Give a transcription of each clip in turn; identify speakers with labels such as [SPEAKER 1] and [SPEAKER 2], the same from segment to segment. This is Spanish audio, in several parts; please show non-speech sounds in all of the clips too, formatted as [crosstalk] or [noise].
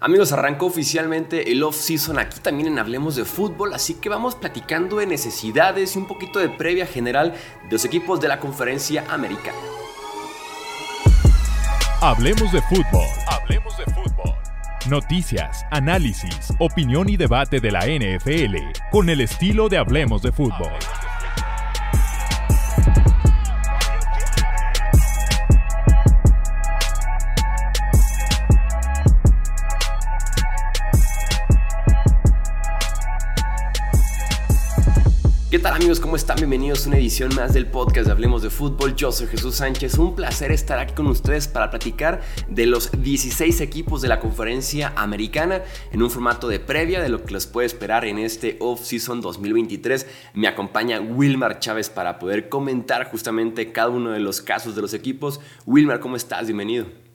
[SPEAKER 1] Amigos, arrancó oficialmente el off-season aquí también en Hablemos de Fútbol, así que vamos platicando de necesidades y un poquito de previa general de los equipos de la conferencia americana.
[SPEAKER 2] Hablemos de fútbol. Hablemos de fútbol. Noticias, análisis, opinión y debate de la NFL con el estilo de Hablemos de fútbol.
[SPEAKER 1] Bienvenidos a una edición más del podcast de Hablemos de Fútbol. Yo soy Jesús Sánchez. Un placer estar aquí con ustedes para platicar de los 16 equipos de la conferencia americana en un formato de previa de lo que les puede esperar en este off-season 2023. Me acompaña Wilmar Chávez para poder comentar justamente cada uno de los casos de los equipos. Wilmar, ¿cómo estás? Bienvenido.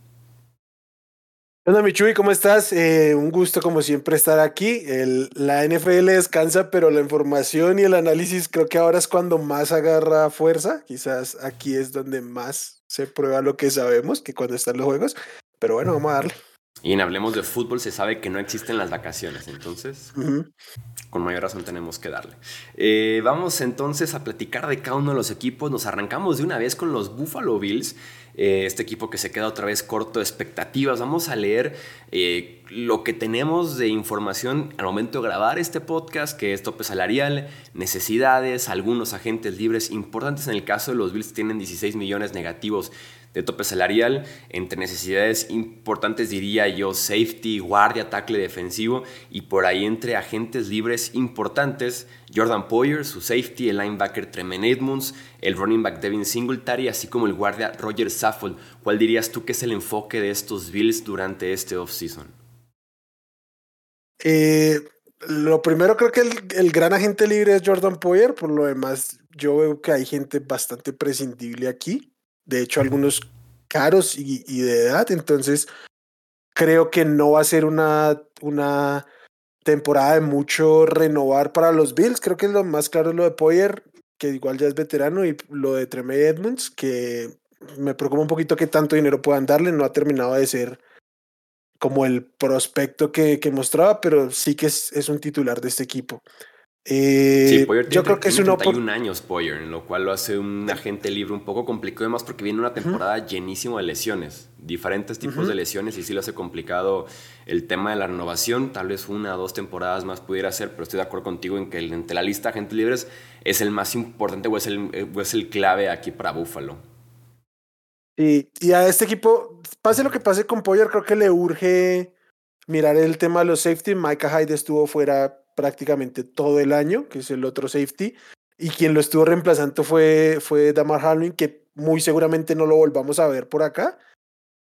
[SPEAKER 3] Hola Michuy, ¿cómo estás? Eh, un gusto como siempre estar aquí. El, la NFL descansa, pero la información y el análisis creo que ahora es cuando más agarra fuerza. Quizás aquí es donde más se prueba lo que sabemos que cuando están los juegos. Pero bueno, vamos a darle.
[SPEAKER 1] Y en Hablemos de Fútbol se sabe que no existen las vacaciones, entonces con mayor razón tenemos que darle. Eh, vamos entonces a platicar de cada uno de los equipos. Nos arrancamos de una vez con los Buffalo Bills, eh, este equipo que se queda otra vez corto de expectativas. Vamos a leer eh, lo que tenemos de información al momento de grabar este podcast, que es tope salarial, necesidades, algunos agentes libres importantes. En el caso de los Bills tienen 16 millones negativos de tope salarial, entre necesidades importantes diría yo safety, guardia, tackle defensivo y por ahí entre agentes libres importantes, Jordan Poyer, su safety, el linebacker Tremen Edmonds, el running back Devin Singletary, así como el guardia Roger Saffold. ¿Cuál dirías tú que es el enfoque de estos Bills durante este offseason?
[SPEAKER 3] Eh, lo primero creo que el, el, gran agente libre es Jordan Poyer, por lo demás yo veo que hay gente bastante prescindible aquí de hecho algunos caros y, de edad, entonces creo que no va a ser una, una temporada de mucho renovar para los Bills, creo que lo más claro es lo de Poyer, que igual ya es veterano, y lo de Treme Edmonds, que me preocupa un poquito que tanto dinero puedan darle, no ha terminado de ser como el prospecto que, que mostraba, pero sí que es, es un titular de este equipo.
[SPEAKER 1] Eh, sí, Poyer yo creo que es 31 años Poyer, en lo cual lo hace un agente libre un poco complicado, además porque viene una temporada llenísima de lesiones, diferentes tipos de lesiones y sí lo hace complicado el tema de la renovación, tal vez una o dos temporadas más pudiera ser, pero estoy de acuerdo contigo en que entre la lista de agentes libres es el más importante o es el, o es el clave aquí para Buffalo.
[SPEAKER 3] Y, y a este equipo, pase lo que pase con Poyer, creo que le urge mirar el tema de los safety. Micah Hyde estuvo fuera prácticamente todo el año, que es el otro safety, y quien lo estuvo reemplazando fue, fue Damar Hamlin, que muy seguramente no lo volvamos a ver por acá.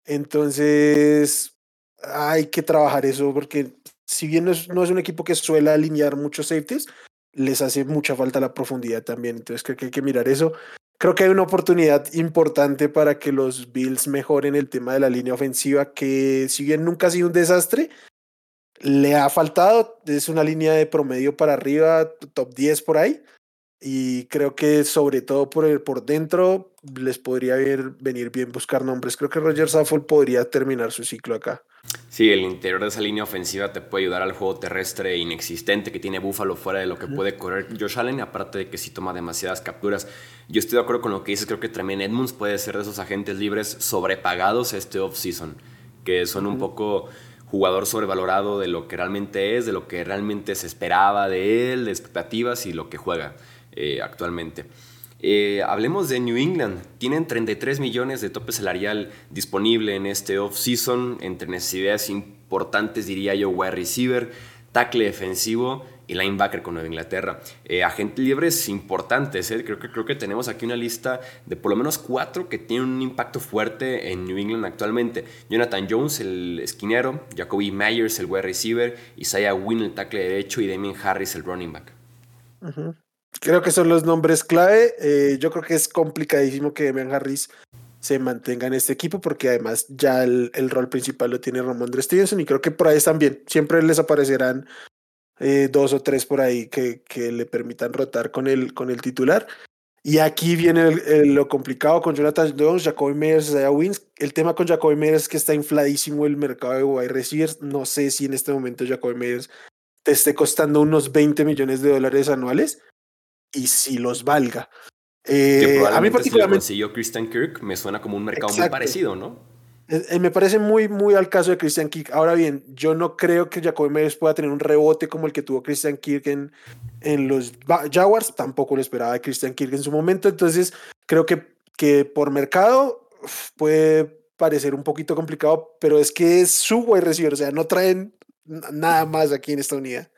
[SPEAKER 3] Entonces, hay que trabajar eso, porque si bien no es, no es un equipo que suele alinear muchos safeties, les hace mucha falta la profundidad también. Entonces, creo que hay que mirar eso. Creo que hay una oportunidad importante para que los Bills mejoren el tema de la línea ofensiva, que si bien nunca ha sido un desastre, le ha faltado, es una línea de promedio para arriba, top 10 por ahí. Y creo que sobre todo por, el, por dentro les podría venir bien buscar nombres. Creo que Roger Saffold podría terminar su ciclo acá.
[SPEAKER 1] Sí, el interior de esa línea ofensiva te puede ayudar al juego terrestre inexistente que tiene Buffalo fuera de lo que puede correr Josh Allen, aparte de que sí toma demasiadas capturas. Yo estoy de acuerdo con lo que dices, creo que también Edmonds puede ser de esos agentes libres sobrepagados este off-season, que son un poco jugador sobrevalorado de lo que realmente es, de lo que realmente se esperaba de él, de expectativas y lo que juega eh, actualmente. Eh, hablemos de New England. Tienen 33 millones de tope salarial disponible en este off-season, entre necesidades importantes, diría yo, wide receiver, tackle defensivo y linebacker con Nueva Inglaterra. Eh, agentes libres importantes, creo, que, creo que tenemos aquí una lista de por lo menos cuatro que tienen un impacto fuerte en New England actualmente. Jonathan Jones, el esquinero, Jacoby Myers, el wide receiver, Isaiah Wynn, el tackle derecho y Damien Harris, el running back.
[SPEAKER 3] Creo que son los nombres clave. Eh, yo creo que es complicadísimo que Damien Harris se mantenga en este equipo porque además ya el, rol principal lo tiene Ramondre Stevenson y creo que por ahí bien. Siempre les aparecerán eh, dos o tres por ahí que, que le permitan rotar con el, con el titular. Y aquí viene lo complicado con Jonathan Jones, Jacoby Meyers, Isaiah Wins. El tema con Jacoby Meyers es que está infladísimo el mercado de wide receivers. No sé si en este momento Jacoby Meyers te esté costando unos 20 millones de dólares anuales y si los valga.
[SPEAKER 1] Eh, a mí particularmente si lo Christian Kirk me suena como un mercado muy parecido, ¿no?
[SPEAKER 3] Eh, me parece muy, muy al caso de Christian Kirk. Ahora bien, yo no creo que Jacoby Meyers pueda tener un rebote como el que tuvo Christian Kirk en, en los Jaguars. Tampoco lo esperaba de Christian Kirk en su momento. Entonces, creo que, que por mercado puede parecer un poquito complicado, pero es que es su wide receiver. O sea, no traen nada más aquí en esta unidad.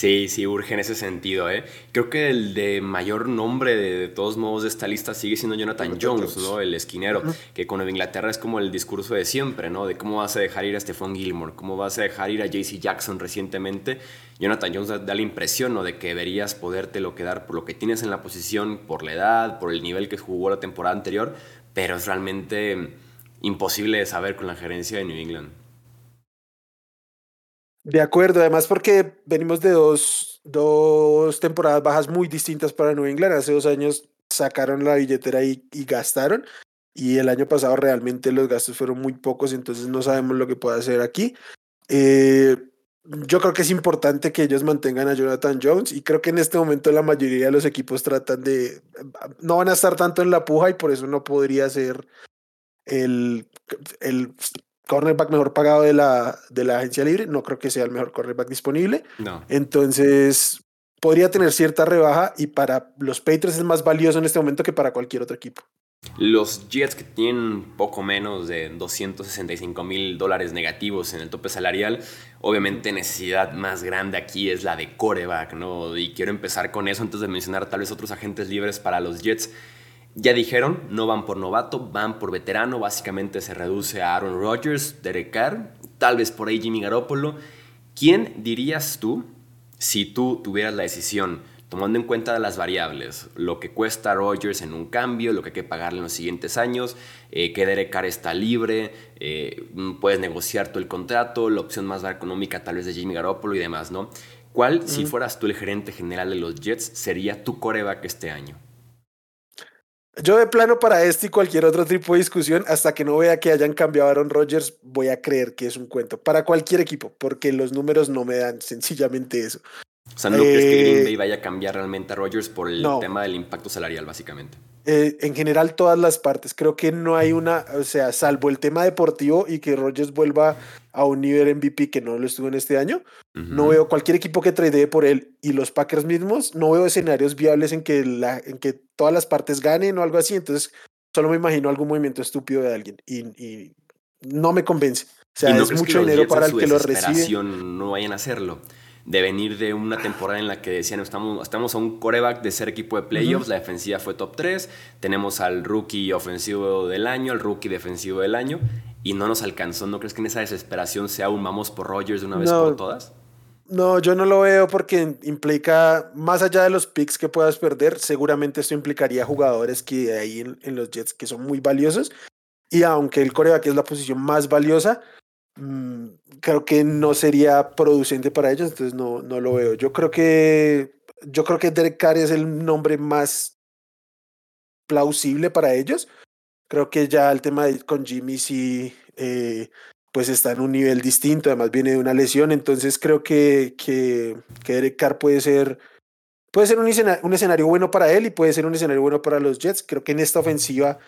[SPEAKER 1] Sí, sí, urge en ese sentido, ¿eh? Creo que el de mayor nombre de, todos modos de esta lista sigue siendo Jonathan Jones, ¿no? El esquinero, que con Inglaterra es como el discurso de siempre, ¿no? De cómo vas a dejar ir a Stephon Gilmore, cómo vas a dejar ir a JC Jackson recientemente. Jonathan Jones da, la impresión, ¿no? De que deberías podértelo quedar por lo que tienes en la posición, por la edad, por el nivel que jugó la temporada anterior, pero es realmente imposible de saber con la gerencia de New England.
[SPEAKER 3] De acuerdo, además porque venimos de dos, dos temporadas bajas muy distintas para New England. Hace dos años sacaron la billetera y, gastaron. Y el año pasado realmente los gastos fueron muy pocos, entonces no sabemos lo que puede hacer aquí. Eh, yo creo que es importante que ellos mantengan a Jonathan Jones y creo que en este momento la mayoría de los equipos tratan de... No van a estar tanto en la puja y por eso no podría ser el, el cornerback mejor pagado de la, de la agencia libre. No creo que sea el mejor cornerback disponible.
[SPEAKER 1] No.
[SPEAKER 3] Entonces, podría tener cierta rebaja y para los Patriots es más valioso en este momento que para cualquier otro equipo.
[SPEAKER 1] Los Jets que tienen poco menos de 265 mil dólares negativos en el tope salarial, obviamente necesidad más grande aquí es la de coreback, ¿no? Y quiero empezar con eso antes de mencionar tal vez otros agentes libres para los Jets. Ya dijeron, no van por novato, van por veterano. Básicamente se reduce a Aaron Rodgers, Derek Carr, tal vez por ahí Jimmy Garoppolo. ¿Quién dirías tú si tú tuvieras la decisión, tomando en cuenta las variables, lo que cuesta Rodgers en un cambio, lo que hay que pagarle en los siguientes años, eh, que Derek Carr está libre, eh, puedes negociar todo el contrato, la opción más económica tal vez de Jimmy Garoppolo y demás, ¿no? ¿Cuál, si fueras tú el gerente general de los Jets, sería tu coreback este año?
[SPEAKER 3] Yo de plano para este y cualquier otro tipo de discusión, hasta que no vea que hayan cambiado a Aaron Rodgers, voy a creer que es un cuento. Para cualquier equipo, porque los números no me dan sencillamente eso.
[SPEAKER 1] O sea, ¿no crees que Green eh, Bay vaya a cambiar realmente a Rodgers por el tema del impacto salarial, básicamente?
[SPEAKER 3] Eh, en general, todas las partes. Creo que no hay una, o sea, salvo el tema deportivo y que Rodgers vuelva a un nivel MVP que no lo estuvo en este año, no veo cualquier equipo que tradee por él y los Packers mismos, no veo escenarios viables en que, la, en que todas las partes ganen o algo así. Entonces, solo me imagino algún movimiento estúpido de alguien y, y no me convence. O sea, es mucho dinero para el que lo recibe.
[SPEAKER 1] No vayan a hacerlo de venir de una temporada en la que decían estamos, estamos a un coreback de ser equipo de playoffs, la defensiva fue top 3, tenemos al rookie ofensivo del año, al rookie defensivo del año, y no nos alcanzó. ¿No crees que en esa desesperación sea un vamos por Rogers de una vez por todas?
[SPEAKER 3] No, yo no lo veo porque implica, más allá de los picks que puedas perder, seguramente esto implicaría jugadores que hay en, en los Jets que son muy valiosos. Y aunque el coreback es la posición más valiosa, creo que no sería producente para ellos, entonces no, no lo veo. Yo creo que yo creo que Derek Carr es el nombre más plausible para ellos. Creo que ya el tema con Jimmy sí eh, pues está en un nivel distinto, además viene de una lesión, entonces creo que, que, Derek Carr puede ser, puede ser un, un escenario bueno para él y puede ser un escenario bueno para los Jets. Creo que en esta ofensiva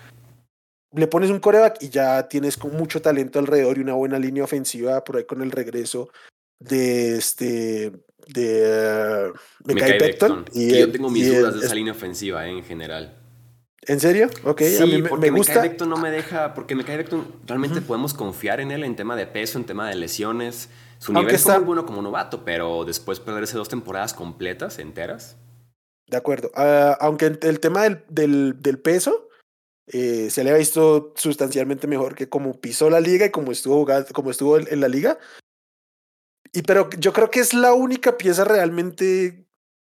[SPEAKER 3] le pones un coreback y ya tienes con mucho talento alrededor y una buena línea ofensiva por ahí con el regreso de este de uh,
[SPEAKER 1] Beckton. Y yo tengo mis dudas de esa línea ofensiva eh, en general.
[SPEAKER 3] ¿En serio? Ok,
[SPEAKER 1] sí, a mí porque me gusta. Beckton no me deja, porque Mekai Beckton realmente podemos confiar en él en tema de peso, en tema de lesiones. Su nivel está... muy bueno como novato, pero después perderse dos temporadas completas, enteras.
[SPEAKER 3] De acuerdo. Uh, aunque el tema del, del, del peso, eh, se le ha visto sustancialmente mejor que como pisó la liga y como estuvo jugando, como estuvo en, la liga. Y pero yo creo que es la única pieza realmente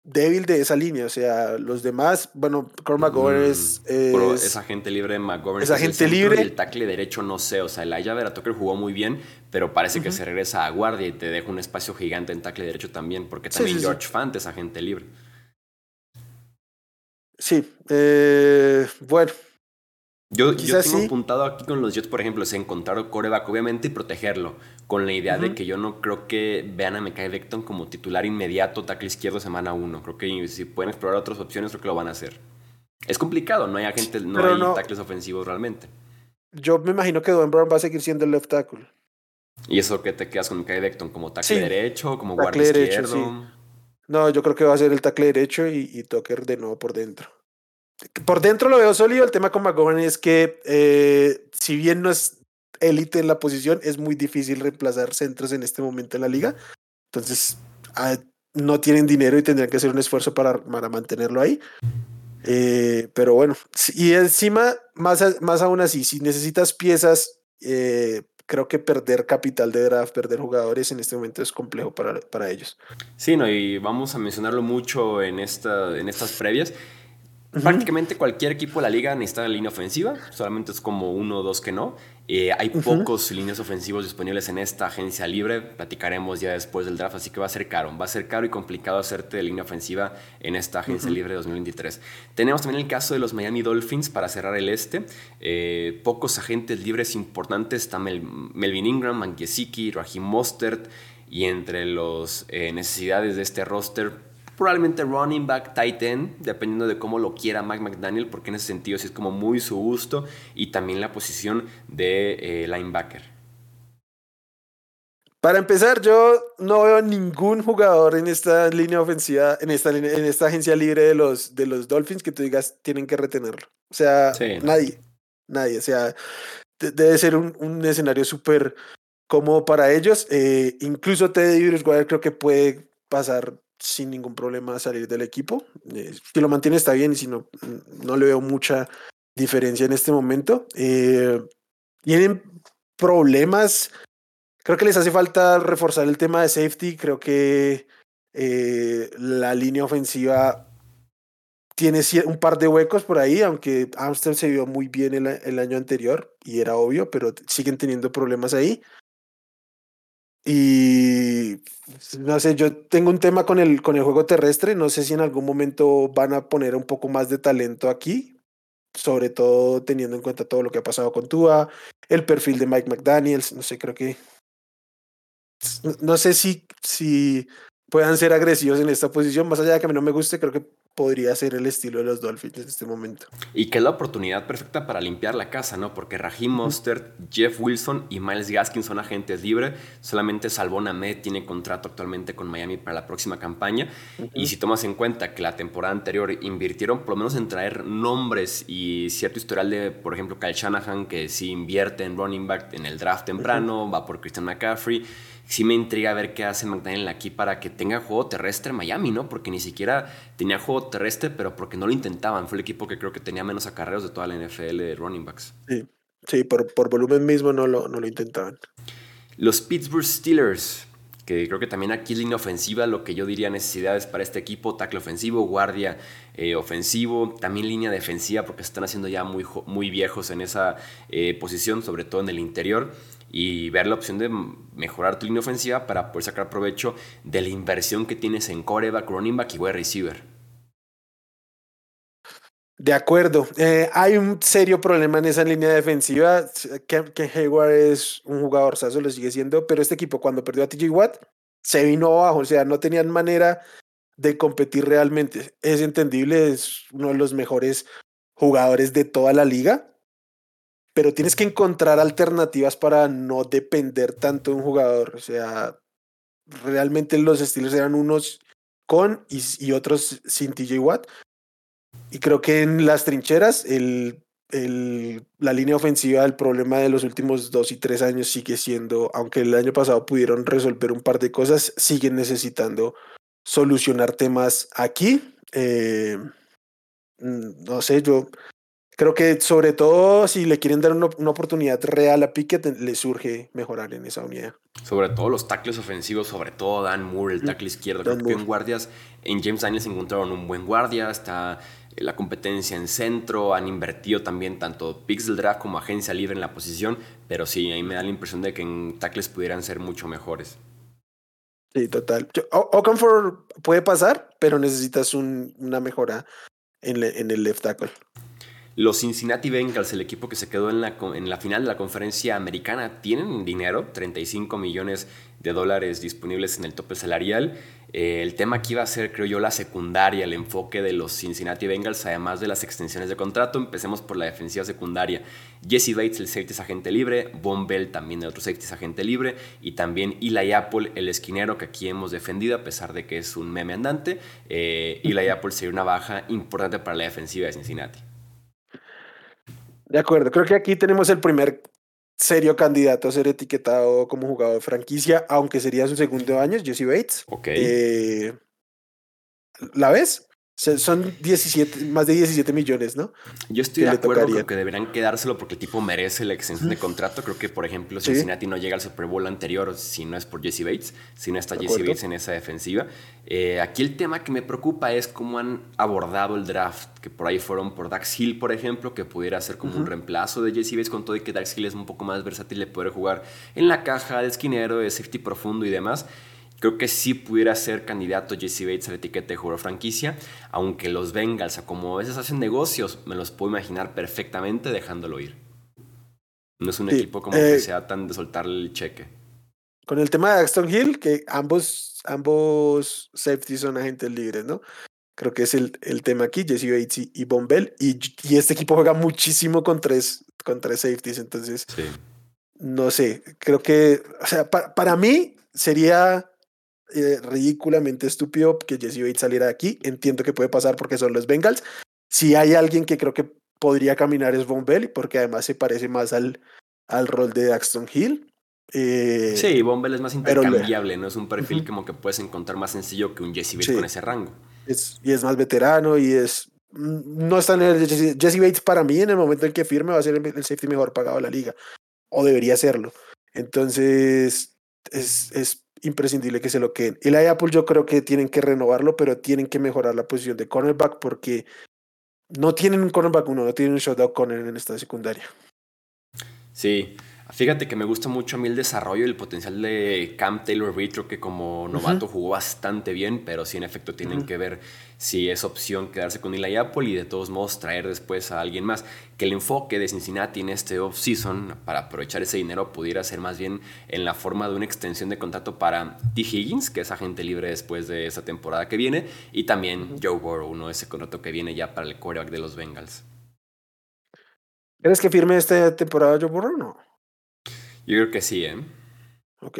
[SPEAKER 3] débil de esa línea. O sea, los demás, bueno, Cormac McGovern mm, es,
[SPEAKER 1] es, agente libre, McGovern
[SPEAKER 3] es agente libre.
[SPEAKER 1] el tackle derecho no sé. O sea, el Aya Tucker jugó muy bien, pero parece que se regresa a guardia y te deja un espacio gigante en tackle derecho también, porque también George Fant es agente libre.
[SPEAKER 3] Sí, eh, bueno.
[SPEAKER 1] Yo, yo tengo apuntado aquí con los Jets, por ejemplo, es encontrar coreback, obviamente, y protegerlo. Con la idea de que yo no creo que vean a Mekai Beckton como titular inmediato, tackle izquierdo, semana uno. Creo que si pueden explorar otras opciones, creo que lo van a hacer. Es complicado, no hay agentes, no hay tackles ofensivos realmente.
[SPEAKER 3] Yo me imagino que Don Brown va a seguir siendo el left tackle.
[SPEAKER 1] ¿Y eso que te quedas con Mekai Beckton? ¿Como tackle derecho? ¿Como guardia izquierdo?
[SPEAKER 3] No, yo creo que va a ser el tackle derecho y, y Tucker de nuevo por dentro. Por dentro lo veo sólido. El tema con McGovern es que, eh, si bien no es élite en la posición, es muy difícil reemplazar centros en este momento en la liga. Entonces, ah, no tienen dinero y tendrían que hacer un esfuerzo para, para mantenerlo ahí. Eh, pero bueno, y encima, más, más aún así, si necesitas piezas eh, creo que perder capital de draft, perder jugadores en este momento es complejo para, para ellos.
[SPEAKER 1] Sí, no, y vamos a mencionarlo mucho en, esta, en estas previas. Prácticamente cualquier equipo de la liga necesita línea ofensiva, solamente es como uno o dos que no. Eh, hay pocos líneas ofensivos disponibles en esta agencia libre, platicaremos ya después del draft, así que va a ser caro, va a ser caro y complicado hacerte de línea ofensiva en esta agencia libre de 2023. Tenemos también el caso de los Miami Dolphins para cerrar el este, eh, pocos agentes libres importantes, está Melvin Ingram, Mankiesiki, Raheem Mostert, y entre las eh, necesidades de este roster, probablemente running back, tight end, dependiendo de cómo lo quiera Mike McDaniel, porque en ese sentido sí es como muy su gusto, y también la posición de eh, linebacker.
[SPEAKER 3] Para empezar, yo no veo ningún jugador en esta línea ofensiva, en esta, en esta agencia libre de los, de los Dolphins que tú digas tienen que retenerlo. O sea, nadie, nadie. O sea, debe ser un, un escenario súper cómodo para ellos. Eh, incluso Teddy Bridgewater creo que puede pasar sin ningún problema salir del equipo. Eh, si lo mantiene está bien y si no, mm, no le veo mucha diferencia en este momento. Eh, tienen problemas. Creo que les hace falta reforzar el tema de safety. Creo que eh, la línea ofensiva tiene un par de huecos por ahí, aunque Amsterdam se vio muy bien el año anterior y era obvio, pero siguen teniendo problemas ahí. Y no sé, yo tengo un tema con el, con el juego terrestre. No sé si en algún momento van a poner un poco más de talento aquí, sobre todo teniendo en cuenta todo lo que ha pasado con Tua, el perfil de Mike McDaniels. No sé, creo que. No sé si, si puedan ser agresivos en esta posición. Más allá de que a mí no me guste, creo que podría ser el estilo de los Dolphins en este momento.
[SPEAKER 1] Y que es la oportunidad perfecta para limpiar la casa, ¿no? Porque Raheem Mostert, Jeff Wilson y Miles Gaskin son agentes libres. Solamente Salvon Ahmed tiene contrato actualmente con Miami para la próxima campaña. Y si tomas en cuenta que la temporada anterior invirtieron por lo menos en traer nombres y cierto historial de, por ejemplo, Kyle Shanahan, que sí invierte en running back en el draft temprano, va por Christian McCaffrey sí me intriga ver qué hace McDaniel aquí para que tenga juego terrestre en Miami, ¿no? Porque ni siquiera tenía juego terrestre, pero porque no lo intentaban. Fue el equipo que creo que tenía menos acarreos de toda la NFL de running backs.
[SPEAKER 3] Sí, sí por, por volumen mismo no lo, no lo intentaban.
[SPEAKER 1] Los Pittsburgh Steelers, que creo que también aquí línea ofensiva, lo que yo diría necesidades para este equipo, tackle ofensivo, guardia eh, ofensivo, también línea defensiva, porque se están haciendo ya muy, muy viejos en esa eh, posición, sobre todo en el interior y ver la opción de mejorar tu línea ofensiva para poder sacar provecho de la inversión que tienes en coreback, running back y wide receiver.
[SPEAKER 3] De acuerdo. Eh, hay un serio problema en esa línea defensiva. Que, Hayward es un jugador, eso lo sigue siendo, pero este equipo cuando perdió a TJ Watt se vino abajo, o sea, no tenían manera de competir realmente. Es entendible, es uno de los mejores jugadores de toda la liga, pero tienes que encontrar alternativas para no depender tanto de un jugador. O sea, realmente los estilos eran unos con y, otros sin TJ Watt. Y creo que en las trincheras, el, el, la línea ofensiva, el problema de los últimos dos y tres años sigue siendo, aunque el año pasado pudieron resolver un par de cosas, siguen necesitando solucionar temas aquí. Eh, mm, no sé, yo creo que sobre todo si le quieren dar una, oportunidad real a Pickett, le surge mejorar en esa unidad.
[SPEAKER 1] Sobre todo los tackles ofensivos, sobre todo Dan Moore, el tackle izquierdo. creo que en guardias, en James Daniels encontraron un buen guardia, está la competencia en centro, han invertido también tanto picks del draft como agencia libre en la posición, pero sí, ahí me da la impresión de que en tackles pudieran ser mucho mejores.
[SPEAKER 3] Sí, total. Ocanfor puede pasar, pero necesitas una mejora en, en el left tackle.
[SPEAKER 1] Los Cincinnati Bengals, el equipo que se quedó en la, en la final de la conferencia americana, tienen dinero, 35 millones de dólares disponibles en el tope salarial. Eh, el tema aquí va a ser, creo yo, la secundaria, el enfoque de los Cincinnati Bengals, además de las extensiones de contrato. Empecemos por la defensiva secundaria. Jesse Bates, el safety es agente libre. Von Bell, también el otro safety es agente libre. Y también Eli Apple, el esquinero que aquí hemos defendido, a pesar de que es un meme andante. Eh, Eli Apple sería una baja importante para la defensiva de Cincinnati.
[SPEAKER 3] De acuerdo, creo que aquí tenemos el primer serio candidato a ser etiquetado como jugador de franquicia, aunque sería su segundo año, Jesse Bates.
[SPEAKER 1] Ok.
[SPEAKER 3] Eh, ¿La ves? Son 17, más de 17 millones, ¿no?
[SPEAKER 1] Yo estoy de acuerdo con que deberían quedárselo porque el tipo merece la extensión de contrato. Creo que, por ejemplo, Cincinnati no llega al Super Bowl anterior si no es por Jesse Bates, si no está Jesse Bates en esa defensiva. Eh, aquí el tema que me preocupa es cómo han abordado el draft, que por ahí fueron por Dax Hill, por ejemplo, que pudiera ser como un reemplazo de Jesse Bates, con todo y que Dax Hill es un poco más versátil, le puede jugar en la caja de esquinero, de safety profundo y demás. Creo que sí pudiera ser candidato Jesse Bates a la etiqueta de jugador franquicia, aunque los Bengals, como a veces hacen negocios, me los puedo imaginar perfectamente dejándolo ir. No es un equipo como que eh, sea tan de soltarle el cheque.
[SPEAKER 3] Con el tema de Axton Hill, que ambos, ambos safeties son agentes libres, ¿no? Creo que es el, el tema aquí, Jesse Bates y, y Bombell. Y, y, este equipo juega muchísimo con tres, con tres safeties, entonces. No sé, creo que, o sea, para mí sería eh, ridículamente estúpido que Jesse Bates saliera de aquí. Entiendo que puede pasar porque son los Bengals. Si hay alguien que creo que podría caminar es Von Bell, porque además se parece más al, al rol de Daxton Hill.
[SPEAKER 1] Eh, sí, Von Bell es más intercambiable, ¿no? Es un perfil como que puedes encontrar más sencillo que un Jesse Bates con ese rango.
[SPEAKER 3] Es, y es más veterano y es. Mm, no está en el Jesse, Jesse, Bates para mí en el momento en que firme va a ser el, el safety mejor pagado de la liga. O debería serlo. Entonces, es, es imprescindible que se lo queden. El Apple yo creo que tienen que renovarlo, pero tienen que mejorar la posición de cornerback porque no tienen un cornerback uno, no tienen un shutdown corner en esta secundaria.
[SPEAKER 1] Sí, Fíjate que me gusta mucho a mí el desarrollo y el potencial de Cam Taylor Reed. Creo que como novato jugó bastante bien, pero sí en efecto tienen que ver si es opción quedarse con Eli Apple y de todos modos traer después a alguien más. Que el enfoque de Cincinnati en este off-season para aprovechar ese dinero pudiera ser más bien en la forma de una extensión de contrato para T. Higgins, que es agente libre después de esa temporada que viene, y también Joe Burrow, ¿no? ese contrato que viene ya para el quarterback de los Bengals.
[SPEAKER 3] ¿Crees que firme esta temporada Joe Burrow o no?
[SPEAKER 1] Yo creo que sí, ¿eh?
[SPEAKER 3] Ok.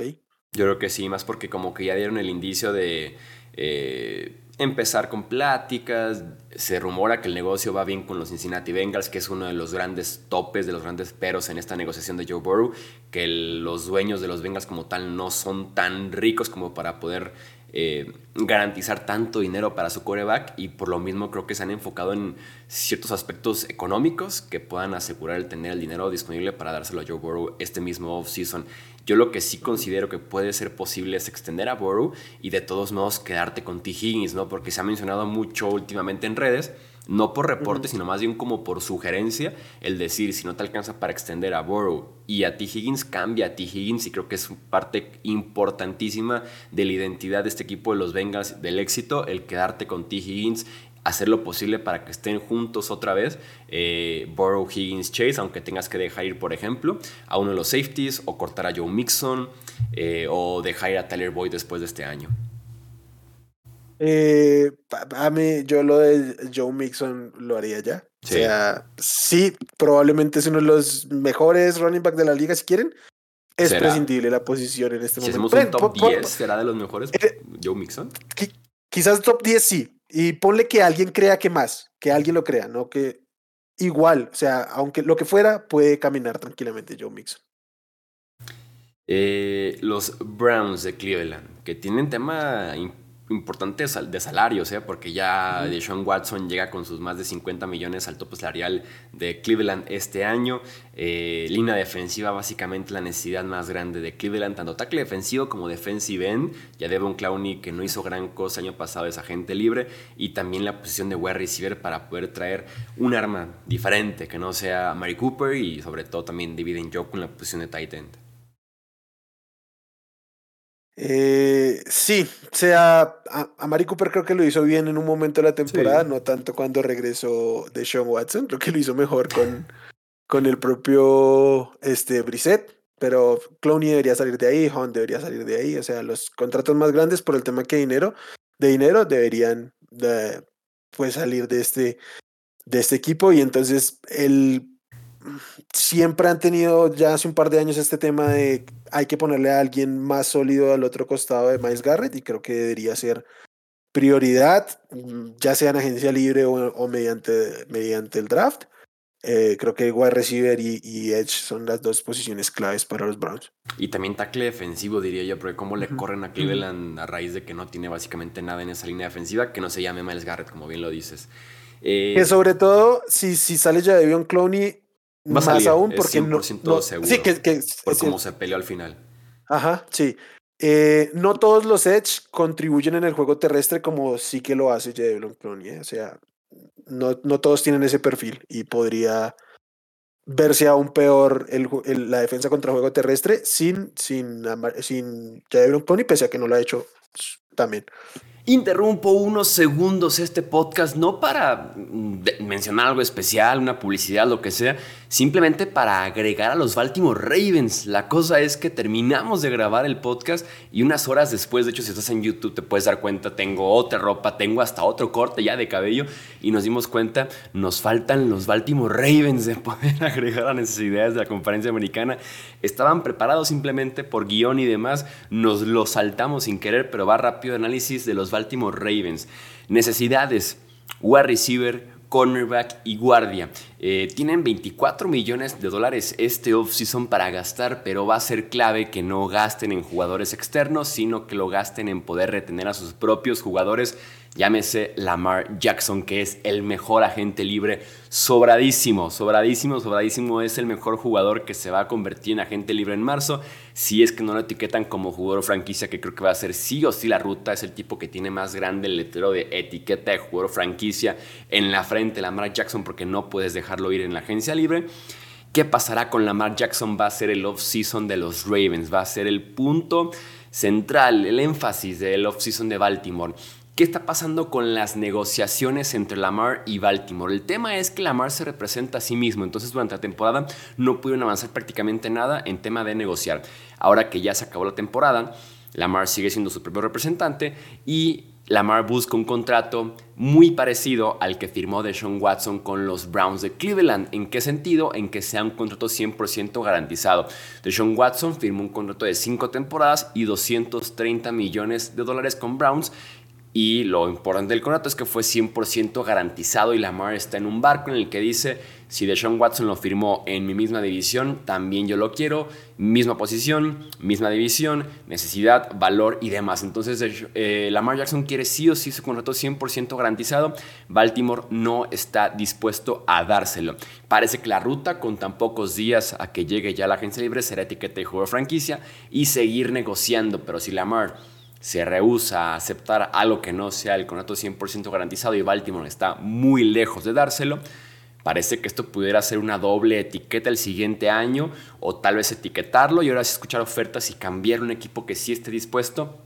[SPEAKER 1] Yo creo que sí, más porque como que ya dieron el indicio de eh, empezar con pláticas. Se rumora que el negocio va bien con los Cincinnati Bengals, que es uno de los grandes topes, de los grandes peros en esta negociación de Joe Burrow, que los dueños de los Bengals como tal no son tan ricos como para poder eh, garantizar tanto dinero para su coreback y por lo mismo creo que se han enfocado en ciertos aspectos económicos que puedan asegurar el tener el dinero disponible para dárselo a Joe Burrow este mismo offseason. Yo lo que sí considero que puede ser posible es extender a Burrow y de todos modos quedarte con T. Higgins, ¿no? Porque se ha mencionado mucho últimamente en redes no por reporte, sino más bien como por sugerencia, el decir, si no te alcanza para extender a Burrow y a T. Higgins, cambia a T. Higgins y creo que es parte importantísima de la identidad de este equipo de los Bengals, del éxito, el quedarte con T. Higgins hacer lo posible para que estén juntos otra vez, eh, Burrow, Higgins, Chase, aunque tengas que dejar ir, por ejemplo, a uno de los safeties o cortar a Joe Mixon eh, o dejar ir a Tyler Boyd después de este año.
[SPEAKER 3] Eh, a mí, yo lo de Joe Mixon lo haría ya. O sea, sí, probablemente es uno de los mejores running back de la liga, si quieren. Es prescindible la posición en este momento.
[SPEAKER 1] Si un top 10, ¿será de los mejores eh, Joe Mixon?
[SPEAKER 3] quizás top 10 sí. Y ponle que alguien crea que más, que alguien lo crea, no que igual, o sea, aunque lo que fuera, puede caminar tranquilamente Joe Mixon.
[SPEAKER 1] Eh, los Browns de Cleveland, que tienen tema importante de salarios, ¿eh? porque ya Deshaun Watson llega con sus más de 50 millones al tope salarial de Cleveland este año. Eh, línea defensiva, básicamente la necesidad más grande de Cleveland, tanto tackle defensivo como defensive end. Ya un Clowney, que no hizo gran cosa el año pasado, es agente libre. Y también la posición de wide receiver para poder traer un arma diferente, que no sea Mary Cooper y sobre todo también David Njoku en la posición de tight end.
[SPEAKER 3] Eh, sí, sea, a, a, Mari Cooper creo que lo hizo bien en un momento de la temporada, no tanto cuando regresó de Sean Watson, creo que lo hizo mejor con, con el propio este, Brissett, pero Clowney debería salir de ahí, Hunt debería salir de ahí, o sea, los contratos más grandes por el tema que dinero, de dinero deberían de, pues, salir de este, de este equipo y entonces el siempre han tenido ya hace un par de años este tema de hay que ponerle a alguien más sólido al otro costado de Miles Garrett y creo que debería ser prioridad, ya sea en agencia libre o, o mediante, mediante el draft. Eh, creo que wide receiver y, y, edge son las dos posiciones claves para los Browns.
[SPEAKER 1] Y también tackle defensivo, diría yo, porque cómo le uh -huh. corren a Cleveland a raíz de que no tiene básicamente nada en esa línea defensiva que no se llame Miles Garrett, como bien lo dices.
[SPEAKER 3] Eh, que sobre todo, si, si sale ya de Clowney, más
[SPEAKER 1] salir,
[SPEAKER 3] aún porque no,
[SPEAKER 1] 100%
[SPEAKER 3] no-
[SPEAKER 1] seguro.
[SPEAKER 3] sí que, que
[SPEAKER 1] por
[SPEAKER 3] sí,
[SPEAKER 1] cómo se peleó al final.
[SPEAKER 3] ajá sí Eh, no todos los edge contribuyen en el juego terrestre como sí que lo hace Jadon Clowney ¿eh? o sea no, no todos tienen ese perfil y podría verse aún peor el, el- la defensa contra juego terrestre sin sin sin Jadon Clowney pese a que no lo ha hecho también
[SPEAKER 1] Interrumpo unos segundos este podcast, no para mm, mencionar algo especial, una publicidad, lo que sea, simplemente para agregar a los Baltimore Ravens. La cosa es que terminamos de grabar el podcast y unas horas después, de hecho, si estás en YouTube te puedes dar cuenta, tengo otra ropa, tengo hasta otro corte ya de cabello y nos dimos cuenta, nos faltan los Baltimore Ravens de poder [laughs] agregar a necesidades de la conferencia americana. Estaban preparados simplemente por guion y demás, nos lo saltamos sin querer, pero va rápido análisis de los Baltimore Ravens. Necesidades, wide receiver, cornerback y guardia. Eh, tienen 24 millones de dólares este offseason para gastar, pero va a ser clave que no gasten en jugadores externos, sino que lo gasten en poder retener a sus propios jugadores. Llámese Lamar Jackson, que es el mejor agente libre, sobradísimo, sobradísimo, sobradísimo. Es el mejor jugador que se va a convertir en agente libre en marzo. Si es que no lo etiquetan como jugador franquicia, que creo que va a ser sí o sí la ruta. Es el tipo que tiene más grande el letrero de etiqueta de jugador franquicia en la frente, Lamar Jackson, porque no puedes dejarlo ir en la agencia libre. ¿Qué pasará con Lamar Jackson? Va a ser el off-season de los Ravens, va a ser el punto central, el énfasis del off-season de Baltimore. ¿Qué está pasando con las negociaciones entre Lamar y Baltimore? El tema es que Lamar se representa a sí mismo, entonces durante la temporada no pudieron avanzar prácticamente nada en tema de negociar. Ahora que ya se acabó la temporada, Lamar sigue siendo su propio representante y Lamar busca un contrato muy parecido al que firmó Deshaun Watson con los Browns de Cleveland. ¿En qué sentido? En que sea un contrato 100% garantizado. Deshaun Watson firmó un contrato de 5 temporadas y 230 millones de dólares con Browns. Y lo importante del contrato es que fue 100% garantizado y Lamar está en un barco en el que dice, si Deshaun Watson lo firmó en mi misma división, también yo lo quiero, misma posición, misma división, necesidad, valor y demás. Entonces eh, Lamar Jackson quiere sí o sí su contrato 100% garantizado, Baltimore no está dispuesto a dárselo. Parece que la ruta con tan pocos días a que llegue ya la agencia libre será etiqueta de juego franquicia y seguir negociando, pero si Lamar se rehúsa a aceptar algo que no sea el contrato 100% garantizado y Baltimore está muy lejos de dárselo, parece que esto pudiera ser una doble etiqueta el siguiente año o tal vez etiquetarlo y ahora sí escuchar ofertas y cambiar un equipo que sí esté dispuesto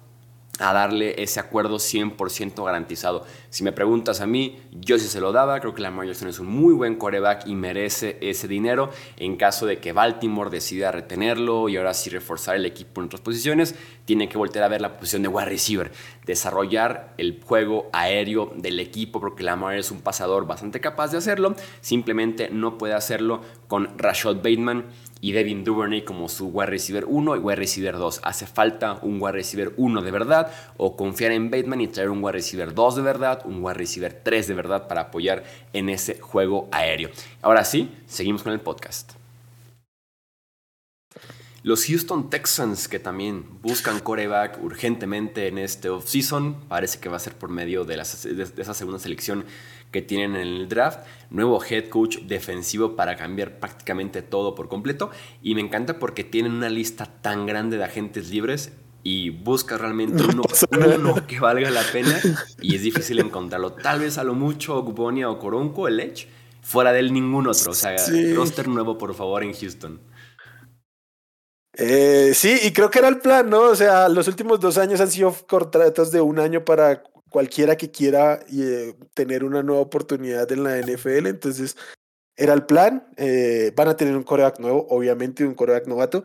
[SPEAKER 1] a darle ese acuerdo 100% garantizado. Si me preguntas a mí, yo sí se lo daba, creo que Lamar Jackson es un muy buen coreback y merece ese dinero en caso de que Baltimore decida retenerlo y ahora sí reforzar el equipo en otras posiciones, tiene que voltear a ver la posición de wide receiver, desarrollar el juego aéreo del equipo porque Lamar es un pasador bastante capaz de hacerlo, simplemente no puede hacerlo con Rashad Bateman y Devin Duvernay como su wide receiver 1 y wide receiver 2. Hace falta un wide receiver 1 de verdad o confiar en Bateman y traer un wide receiver 2 de verdad, un wide receiver 3 de verdad para apoyar en ese juego aéreo. Ahora sí, seguimos con el podcast. Los Houston Texans, que también buscan coreback urgentemente en este offseason, parece que va a ser por medio de, esa segunda selección que tienen en el draft. Nuevo head coach defensivo para cambiar prácticamente todo por completo. Y me encanta porque tienen una lista tan grande de agentes libres y busca realmente uno, uno que valga la pena y es difícil encontrarlo. Tal vez a lo mucho Ogbonia o Coronco, el Edge, fuera de él ningún otro. O sea, sí. roster nuevo por favor en Houston.
[SPEAKER 3] Eh, sí, y creo que era el plan, ¿no? O sea, los últimos dos años han sido contratos de un año para cualquiera que quiera eh, tener una nueva oportunidad en la NFL. Entonces, era el plan. Eh, van a tener un coreback nuevo, obviamente, un coreback novato.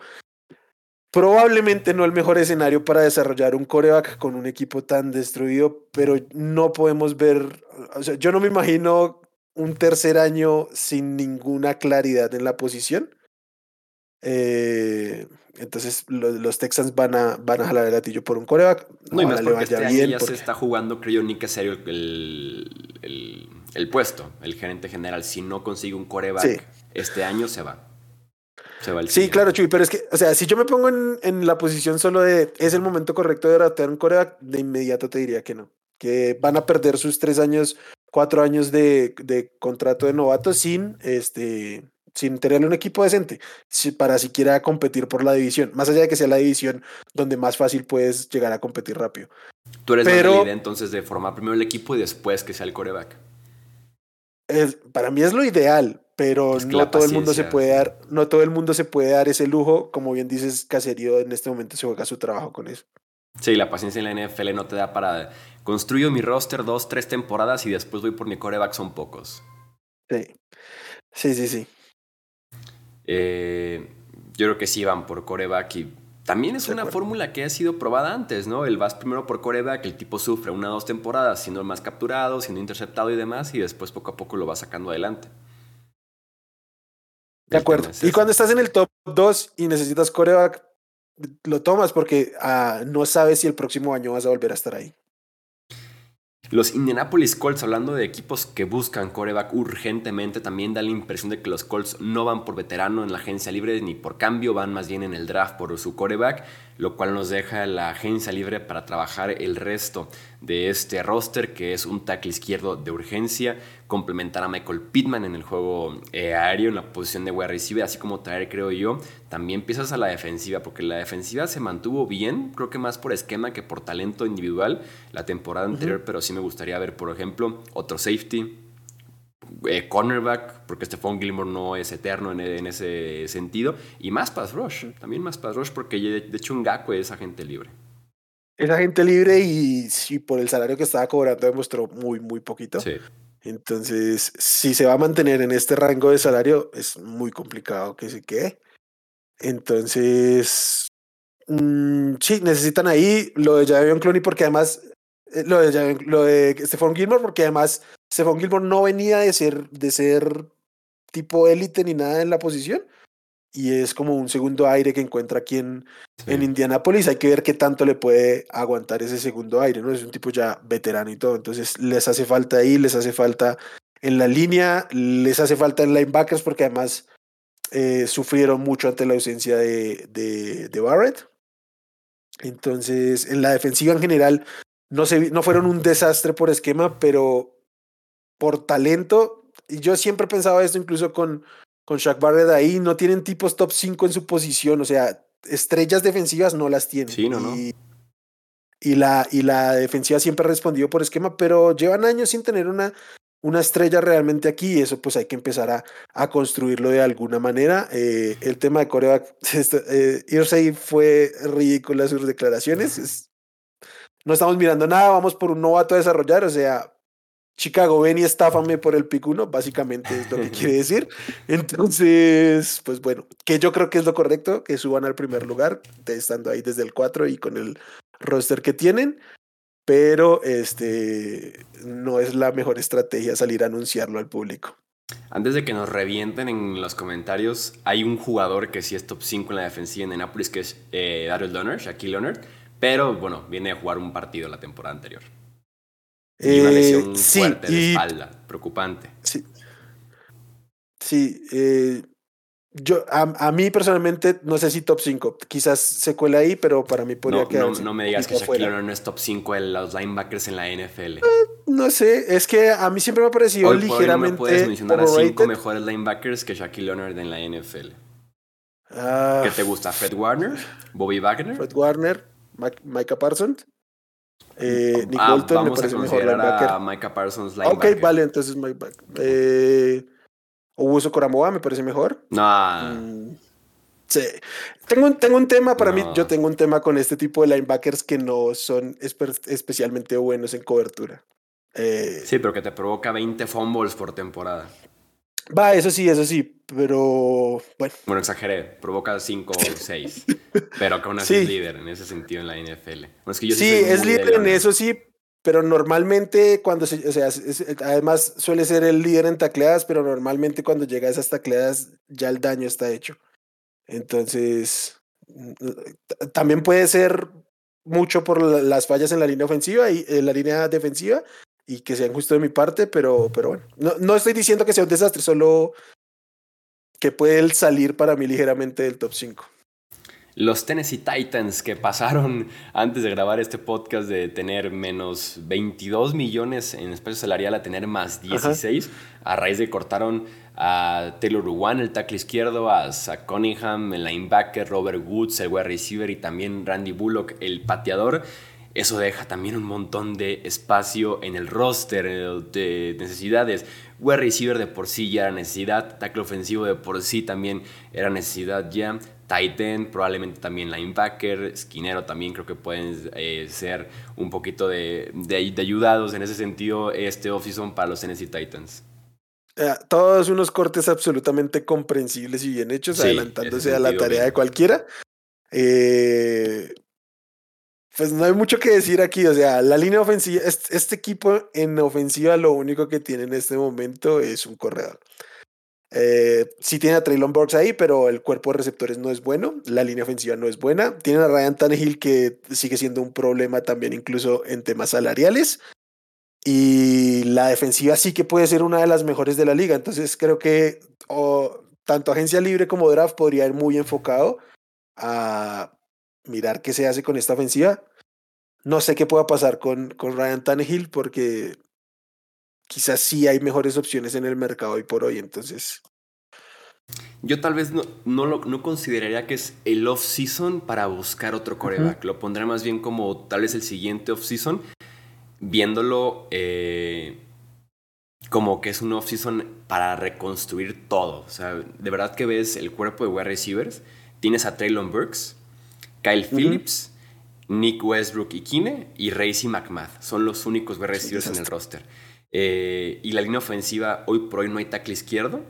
[SPEAKER 3] Probablemente no el mejor escenario para desarrollar un coreback con un equipo tan destruido, pero no podemos ver, o sea, yo no me imagino un tercer año sin ninguna claridad en la posición. Eh, entonces los Texans van a, van a jalar el gatillo por un coreback.
[SPEAKER 1] No, y más porque este año ya se está jugando, creo yo, ni que serio el, el, el, puesto, el gerente general. Si no consigue un coreback este año, se va.
[SPEAKER 3] Se va el sí, claro, Chuy, pero es que, o sea, si yo me pongo en, en la posición solo de es el momento correcto de draftear un coreback, de inmediato te diría que no. Que van a perder sus tres años, cuatro años de, de contrato de novato sin este sin tener un equipo decente para siquiera competir por la división, más allá de que sea la división donde más fácil puedes llegar a competir rápido.
[SPEAKER 1] Tú eres Pero, la idea entonces de formar primero el equipo y después que sea el coreback.
[SPEAKER 3] Es, para mí es lo ideal, pero no todo el mundo se puede dar, no todo el mundo se puede dar ese lujo, como bien dices, Caserío en este momento se juega su trabajo con eso.
[SPEAKER 1] Sí, la paciencia en la NFL no te da para construyo mi roster dos, tres temporadas y después voy por mi coreback, son pocos.
[SPEAKER 3] Sí, sí, sí, sí.
[SPEAKER 1] Eh, yo creo que sí van por coreback y también es una fórmula que ha sido probada antes, ¿no? El vas primero por coreback, el tipo sufre una o dos temporadas siendo más capturado, siendo interceptado y demás, y después poco a poco lo va sacando adelante.
[SPEAKER 3] De acuerdo. Y cuando estás en el top 2 y necesitas coreback, lo tomas porque ah, no sabes si el próximo año vas a volver a estar ahí.
[SPEAKER 1] Los Indianapolis Colts, hablando de equipos que buscan coreback urgentemente, también da la impresión de que los Colts no van por veterano en la agencia libre ni por cambio, van más bien en el draft por su coreback, lo cual nos deja la agencia libre para trabajar el resto de este roster, que es un tackle izquierdo de urgencia, complementar a Michael Pittman en el juego eh, aéreo, en la posición de wide receiver, así como traer, creo yo, también piezas a la defensiva, porque la defensiva se mantuvo bien, creo que más por esquema que por talento individual la temporada anterior, pero sí me gustaría ver, por ejemplo, otro safety, eh, cornerback, porque Stephon Gilmore no es eterno en, en, ese sentido, y más pass rush, también más pass rush, porque de hecho un Gaco es agente libre.
[SPEAKER 3] Es agente libre y por el salario que estaba cobrando demostró muy, muy poquito. Sí. Entonces, si se va a mantener en este rango de salario, es muy complicado que se quede. Entonces, mmm, sí, necesitan ahí lo de Javion Clooney porque además, eh, lo de, lo de Stephon Gilmore porque además Stephon Gilmore no venía de ser, de ser tipo élite ni nada en la posición y es como un segundo aire que encuentra aquí en, en Indianápolis. Hay que ver qué tanto le puede aguantar ese segundo aire, ¿no? Es un tipo ya veterano y todo. Entonces les hace falta ahí, les hace falta en la línea, les hace falta en linebackers porque además eh, sufrieron mucho ante la ausencia de, de, de, Barrett. Entonces, en la defensiva en general, no, se, no fueron un desastre por esquema, pero por talento. Y yo siempre pensaba esto incluso con, con Shaq Barrett ahí, no tienen tipos top 5 en su posición, o sea, estrellas defensivas no las tienen.
[SPEAKER 1] Sí, no, no.
[SPEAKER 3] Y, la, y la defensiva siempre ha respondido por esquema, pero llevan años sin tener una, una estrella realmente aquí y eso pues hay que empezar a, a construirlo de alguna manera. Eh, el tema de coreback, [laughs] eh, Irsay fue ridícula sus declaraciones. No estamos mirando nada, vamos por un novato a desarrollar, o sea, Chicago, ven y estáfame por el pick uno, básicamente es lo que quiere [laughs] decir. Entonces, pues bueno, que yo creo que es lo correcto, que suban al primer lugar, estando ahí desde el 4 y con el roster que tienen, pero este no es la mejor estrategia salir a anunciarlo al público.
[SPEAKER 1] Antes de que nos revienten en los comentarios, hay un jugador que sí es top 5 en la defensiva en Nápoles, que es eh, Darius Leonard, Shaquille Leonard, pero bueno, viene a jugar un partido la temporada anterior. Y una lesión eh, fuerte de espalda, preocupante.
[SPEAKER 3] Sí. Sí, eh, yo, a, mí personalmente no sé si top 5. Quizás se cuela ahí, pero para mí podría
[SPEAKER 1] quedar. No, no, me digas que Shaquille O'Neal no es top 5 en los linebackers en la NFL. Eh,
[SPEAKER 3] no sé, es que a mí siempre me ha parecido ligeramente. Por hoy no me puedes
[SPEAKER 1] mencionar a 5 mejores linebackers que Shaquille O'Neal en la NFL. Ah. ¿Qué te gusta? ¿Fred Warner? ¿Bobby Wagner?
[SPEAKER 3] Fred Warner, Micah Parsons. Eh, Nick ah, Bolton me parece mejor linebacker.
[SPEAKER 1] A Micah Parsons linebacker.
[SPEAKER 3] Ok, vale, entonces Mike Eh, Obuso Coramoa me parece mejor.
[SPEAKER 1] No. Mm.
[SPEAKER 3] Sí. Tengo un, tengo un tema para mí. Yo tengo un tema con este tipo de linebackers que no son especialmente buenos en cobertura.
[SPEAKER 1] Eh, sí, pero que te provoca 20 fumbles por temporada.
[SPEAKER 3] Va, eso sí, eso sí, pero bueno.
[SPEAKER 1] Bueno, exageré, provoca 5 o [laughs] 6, pero que aún así es líder en ese sentido en la NFL.
[SPEAKER 3] sí, es líder en eso sí, pero normalmente cuando se, o sea, además suele ser el líder en tacleadas, pero normalmente cuando llega a esas tacleadas ya el daño está hecho. Entonces, también puede ser mucho por las fallas en la línea ofensiva y en la línea defensiva y que sean justo de mi parte, pero, pero bueno, no, no estoy diciendo que sea un desastre, solo que puede salir para mí ligeramente del top 5.
[SPEAKER 1] Los Tennessee Titans que pasaron [laughs] antes de grabar este podcast de tener menos 22 millones en espacio salarial a tener más 16, a raíz de cortaron a Taylor Ruwan, el tackle izquierdo, a Zach Cunningham, el linebacker, Robert Woods, el wide receiver y también Randy Bullock, el pateador. Eso deja también un montón de espacio en el roster de necesidades. Wide receiver de por sí ya era necesidad, tackle ofensivo de por sí también era necesidad ya. Tight end, probablemente también linebacker, esquinero también creo que pueden eh, ser un poquito de, de, ayudados en ese sentido este offseason para los Tennessee Titans.
[SPEAKER 3] Eh, todos unos cortes absolutamente comprensibles y bien hechos, adelantándose a la tarea de cualquiera. Eh, pues no hay mucho que decir aquí, o sea, la línea ofensiva, este, equipo en ofensiva lo único que tiene en este momento es un corredor. Eh, sí tiene a Traylon Burks ahí, pero el cuerpo de receptores no es bueno, la línea ofensiva no es buena. Tiene a Ryan Tannehill que sigue siendo un problema también incluso en temas salariales. Y la defensiva sí que puede ser una de las mejores de la liga. Entonces creo que tanto agencia libre como draft podría ir muy enfocado a mirar qué se hace con esta ofensiva. No sé qué pueda pasar con, con Ryan Tannehill porque quizás sí hay mejores opciones en el mercado hoy por hoy, entonces...
[SPEAKER 1] Yo tal vez no, no, lo, no consideraría que es el off-season para buscar otro coreback. Lo pondré más bien como tal vez el siguiente off-season, viéndolo eh, como que es un off-season para reconstruir todo. O sea, de verdad que ves el cuerpo de wide receivers. Tienes a Traylon Burks, Kyle Phillips, Nick Westbrook y Kine y Racy McMath. Son los únicos wide receivers en el roster. Eh, y la línea ofensiva, hoy por hoy no hay tackle izquierdo.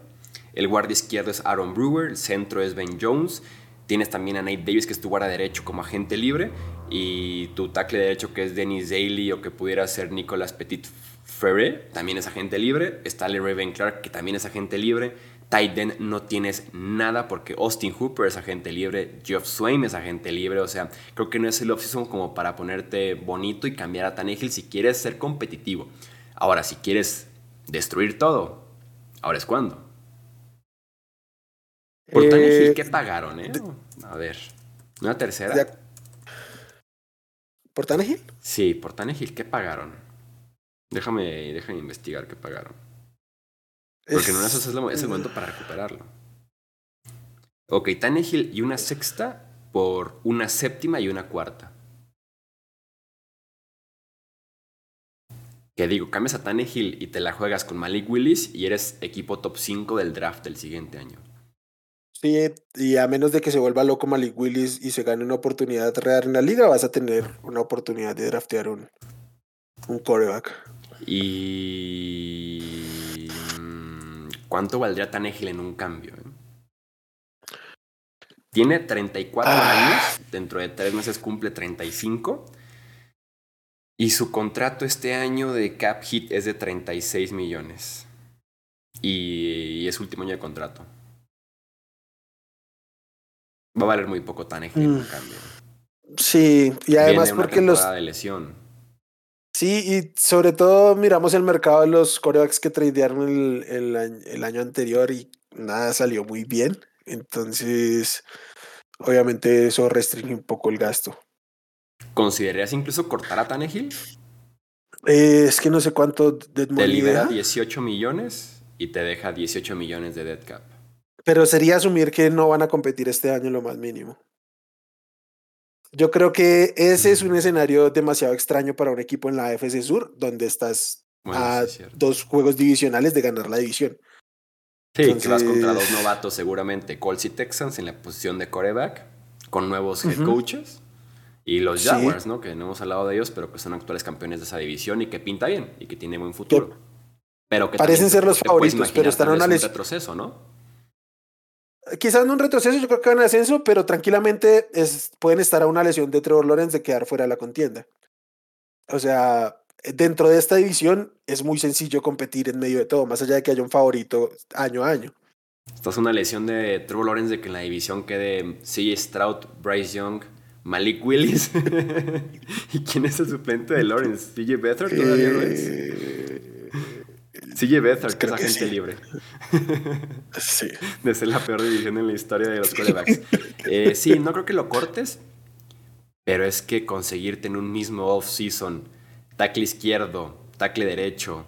[SPEAKER 1] El guardia izquierdo es Aaron Brewer, el centro es Ben Jones. Tienes también a Nate Davis, que es tu guardia derecho como agente libre. Y tu tackle derecho, que es Dennis Daly o que pudiera ser Nicolas Petit Ferre, también es agente libre. Está Raven Clark, que también es agente libre. Tight no tienes nada porque Austin Hooper es agente libre, Jeff Swain es agente libre, o sea, creo que no es el offseason como para ponerte bonito y cambiar a Tannehill si quieres ser competitivo. Ahora, si quieres destruir todo, ahora es cuando. Por eh, ¿qué pagaron, eh? A ver, ¿una tercera?
[SPEAKER 3] ¿Por Tannehill?
[SPEAKER 1] Sí, por Tannehill, ¿qué pagaron? Déjame, déjame investigar qué pagaron. Porque no es, es, el momento para recuperarlo. Ok, Tannehill y una sexta por una séptima y una cuarta. Que digo, cambias a Tannehill y te la juegas con Malik Willis y eres equipo top 5 del draft del siguiente año.
[SPEAKER 3] Sí, y a menos de que se vuelva loco Malik Willis y se gane una oportunidad real en la liga, vas a tener una oportunidad de draftear un, un coreback.
[SPEAKER 1] Y ¿Cuánto valdría Tannehill en un cambio? Eh? Tiene 34 ah. años, dentro de tres meses cumple 35. Y su contrato este año de cap hit es de 36 millones. Y, es último año de contrato. Va a valer muy poco Tannehill en un mm. cambio.
[SPEAKER 3] Sí, y además porque los.
[SPEAKER 1] de lesión.
[SPEAKER 3] Sí, y sobre todo miramos el mercado de los corebacks que tradearon el, el, año anterior y nada salió muy bien. Entonces, obviamente eso restringe un poco el gasto.
[SPEAKER 1] ¿Considerarías incluso cortar a Tannehill?
[SPEAKER 3] Eh, es que no sé cuánto
[SPEAKER 1] dead Te libera 18 millones y te deja 18 millones de dead cap.
[SPEAKER 3] Pero sería asumir que no van a competir este año lo más mínimo. Yo creo que ese es un escenario demasiado extraño para un equipo en la AFC Sur, donde estás a dos juegos divisionales de ganar la división.
[SPEAKER 1] Sí, que vas contra dos novatos seguramente, Colts y Texans en la posición de coreback, con nuevos head coaches. Y los Jaguars, ¿no? Que no hemos hablado de ellos, pero que son actuales campeones de esa división y que pinta bien y que tiene buen futuro. Pero que
[SPEAKER 3] parecen ser los favoritos, pero están en
[SPEAKER 1] retroceso, ¿no?
[SPEAKER 3] Quizás no un retroceso, yo creo que van a ascenso, pero tranquilamente es, pueden estar a una lesión de Trevor Lawrence de quedar fuera de la contienda. O sea, dentro de esta división es muy sencillo competir en medio de todo, más allá de que haya un favorito año a año.
[SPEAKER 1] Esta es una lesión de Trevor Lawrence de que en la división quede CJ Stroud, Bryce Young, Malik Willis. [laughs] ¿Y quién es el suplente de Lawrence? ¿CJ Beathard todavía no es? Eh, CJ Beathard, que es agente libre. [laughs]
[SPEAKER 3] sí.
[SPEAKER 1] De ser la peor división en la historia de los quarterbacks. [laughs] Eh, sí, no creo que lo cortes, pero es que conseguirte en un mismo off-season, tackle izquierdo, tackle derecho,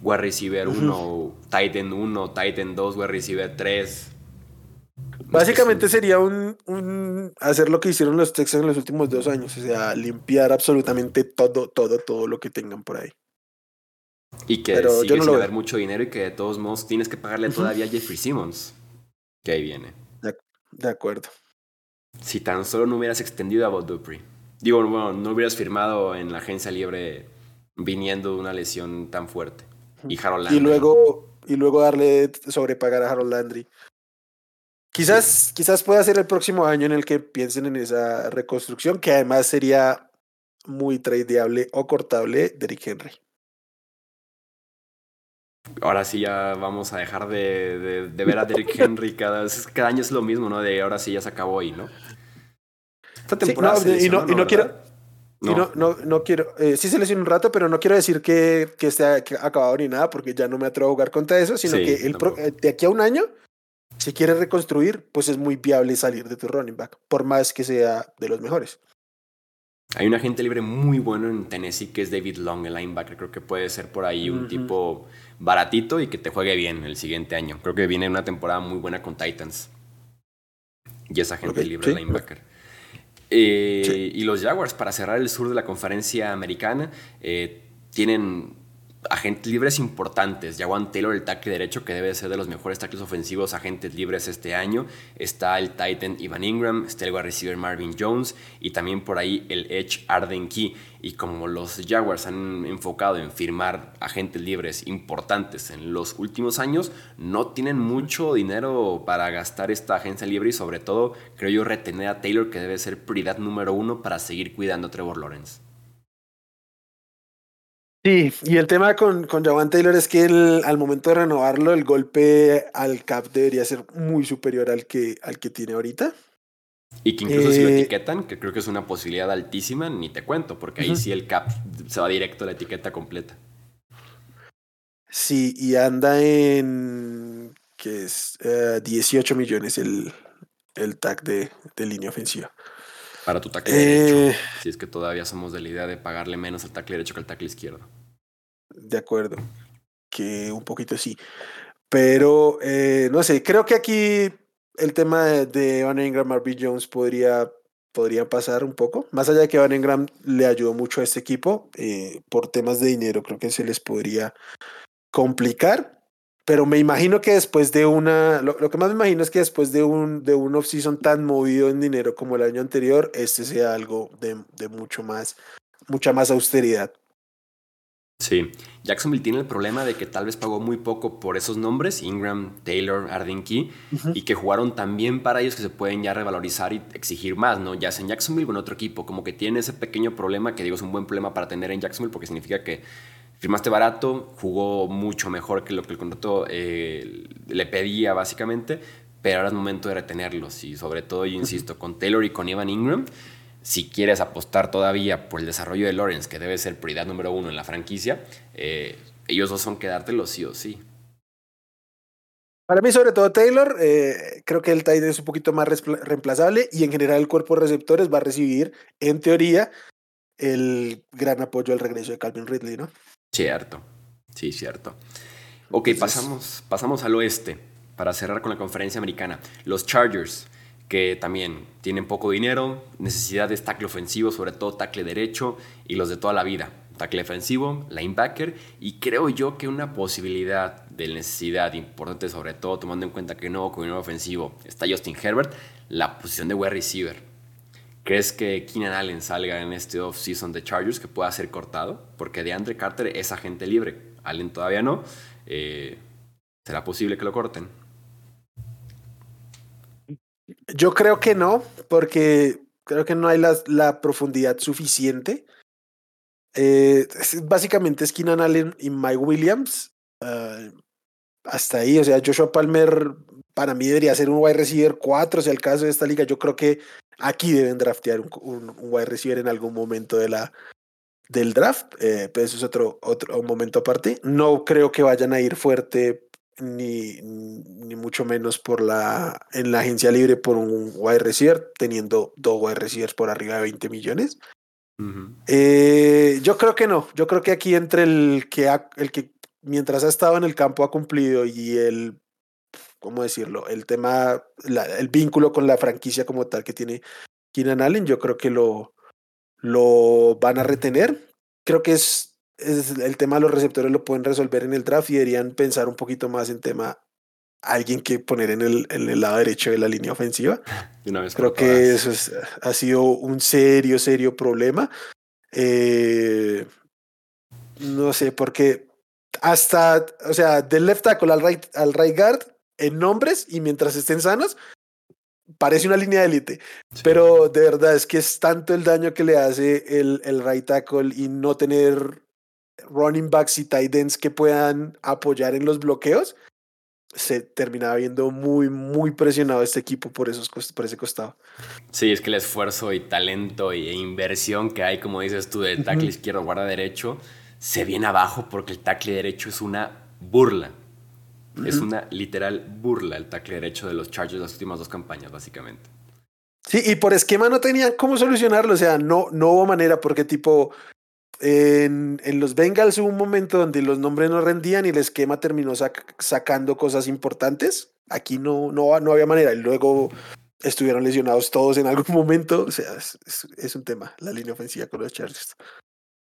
[SPEAKER 1] wide receiver 1, tight end 1, tight end 2, wide receiver 3,
[SPEAKER 3] Básicamente sería un, hacer lo que hicieron los Texans en los últimos dos años, o sea, limpiar absolutamente todo, todo, todo lo que tengan por ahí.
[SPEAKER 1] Y que Pero sigue sin haber mucho dinero y que de todos modos tienes que pagarle todavía a Jeffrey Simmons, que ahí viene.
[SPEAKER 3] De, acuerdo.
[SPEAKER 1] Si tan solo no hubieras extendido a Bob Dupree. Digo, bueno, no hubieras firmado en la agencia libre viniendo de una lesión tan fuerte. Y Harold Landry.
[SPEAKER 3] Y luego, y luego darle sobrepagar a Harold Landry. Quizás, quizás pueda ser el próximo año en el que piensen en esa reconstrucción, que además sería muy tradeable o cortable Derrick Henry.
[SPEAKER 1] Ahora sí ya vamos a dejar de, ver a Derrick [laughs] Henry cada, cada año es lo mismo, ¿no? De ahora sí ya se acabó ahí, ¿no?
[SPEAKER 3] Esta temporada y, no, y no quiero no. no, no, quiero, eh, sí se lesionó un rato, pero no quiero decir que, que esté acabado ni nada, porque ya no me atrevo a jugar contra eso, sino que el eh, de aquí a un año si quieres reconstruir, pues es muy viable salir de tu running back, por más que sea de los mejores.
[SPEAKER 1] Hay un agente libre muy bueno en Tennessee que es David Long, el linebacker. Creo que puede ser por ahí un tipo baratito y que te juegue bien el siguiente año. Creo que viene una temporada muy buena con Titans. Y es agente libre linebacker. Eh, y los Jaguars, para cerrar el sur de la conferencia americana, eh, tienen agentes libres importantes. Jawan Taylor, el tackle derecho, que debe ser de los mejores tackles ofensivos agentes libres este año. Está el Titan Ivan Ingram, está el wide receiver Marvin Jones y también por ahí el Edge Arden Key. Y como los Jaguars han enfocado en firmar agentes libres importantes en los últimos años, no tienen mucho dinero para gastar esta agencia libre y sobre todo creo yo retener a Taylor que debe ser prioridad número uno para seguir cuidando a Trevor Lawrence.
[SPEAKER 3] Sí, y el tema con, con Jawan Taylor es que al momento de renovarlo, el golpe al cap debería ser muy superior al que, al que tiene ahorita.
[SPEAKER 1] Y que incluso si lo eh, etiquetan, que creo que es una posibilidad altísima, ni te cuento, porque ahí sí el cap se va directo a la etiqueta completa.
[SPEAKER 3] Sí, y anda en que es 18 eh, millones el, el tag de, de línea ofensiva.
[SPEAKER 1] Para tu tackle derecho. Eh, si es que todavía somos de la idea de pagarle menos al tackle derecho que al tackle izquierdo.
[SPEAKER 3] De acuerdo. Que un poquito sí. Pero eh, no sé, creo que aquí el tema de, Evan Ingram, Marvin Jones podría, podría pasar un poco. Más allá de que Evan Ingram le ayudó mucho a este equipo, eh, por temas de dinero creo que se les podría complicar. Pero me imagino que después de una, lo, que más me imagino es que después de un, de un off-season tan movido en dinero como el año anterior, este sea algo de, de mucho más, mucha más austeridad.
[SPEAKER 1] Sí, Jacksonville tiene el problema de que tal vez pagó muy poco por esos nombres, Ingram, Taylor, Arden Key, y que jugaron tan bien para ellos que se pueden ya revalorizar y exigir más, ¿no? Ya sea en Jacksonville o en otro equipo, como que tiene ese pequeño problema que digo es un buen problema para tener en Jacksonville porque significa que firmaste barato, jugó mucho mejor que lo que el contrato eh, le pedía básicamente, pero ahora es momento de retenerlos y sobre todo, yo insisto, con Taylor y con Evan Ingram, si quieres apostar todavía por el desarrollo de Lawrence, que debe ser prioridad número uno en la franquicia, eh, ellos dos son quedártelos sí o sí.
[SPEAKER 3] Para mí, sobre todo Taylor, eh, creo que el tight es un poquito más reemplazable y en general el cuerpo de receptores va a recibir, en teoría, el gran apoyo al regreso de Calvin Ridley, ¿no?
[SPEAKER 1] Cierto, sí, cierto. Ok, pasamos, pasamos al oeste para cerrar con la conferencia americana. Los Chargers, que también tienen poco dinero, necesidad de tackle ofensivo, sobre todo tackle derecho, y los de toda la vida. tackle defensivo, linebacker y creo yo que una posibilidad de necesidad importante, sobre todo tomando en cuenta que no coordinador ofensivo está Justin Herbert, la posición de wide receiver. ¿Crees que Keenan Allen salga en este off-season de Chargers que pueda ser cortado? Porque de Andre Carter es agente libre, Allen todavía no. Eh, ¿Será posible que lo corten?
[SPEAKER 3] Yo creo que no, porque creo que no hay la, profundidad suficiente. Eh, básicamente es Keenan Allen y Mike Williams. Ah, hasta ahí, o sea, Joshua Palmer para mí debería ser un wide receiver 4, si el caso de esta liga. Yo creo que aquí deben draftear un, un, wide receiver en algún momento de la, del draft, eh, pero eso es otro, otro momento aparte. No creo que vayan a ir fuerte ni, ni mucho menos por la, en la agencia libre por un wide receiver, teniendo dos wide receivers por arriba de 20 millones. Eh, yo creo que no, yo creo que aquí entre el que, el que mientras ha estado en el campo ha cumplido y el, ¿cómo decirlo? El tema, el vínculo con la franquicia como tal que tiene Keenan Allen, yo creo que lo, lo van a retener. Creo que es el tema de los receptores lo pueden resolver en el draft y deberían pensar un poquito más en tema alguien que poner en el, en el lado derecho de la línea ofensiva. [laughs] Creo que eso ha sido un serio, serio problema. Eh, no sé, porque hasta, o sea, del left tackle al right, al right guard, en nombres y mientras estén sanos, parece una línea de élite. Pero de verdad es que es tanto el daño que le hace el, el right tackle y no tener running backs y tight ends que puedan apoyar en los bloqueos, se terminaba viendo muy, muy presionado este equipo por, esos, por ese costado.
[SPEAKER 1] Sí, es que el esfuerzo y talento e inversión que hay, como dices tú, de tackle izquierdo, guarda derecho, se viene abajo porque el tackle derecho es una burla. Es una literal burla el tackle derecho de los Chargers las últimas dos campañas, básicamente.
[SPEAKER 3] Sí, y por esquema no tenían cómo solucionarlo, o sea, no, no hubo manera porque tipo, en, en, los Bengals hubo un momento donde los nombres no rendían y el esquema terminó sacando cosas importantes. Aquí no, no, no había manera. Y luego estuvieron lesionados todos en algún momento. O sea, es, es un tema, la línea ofensiva con los Chargers.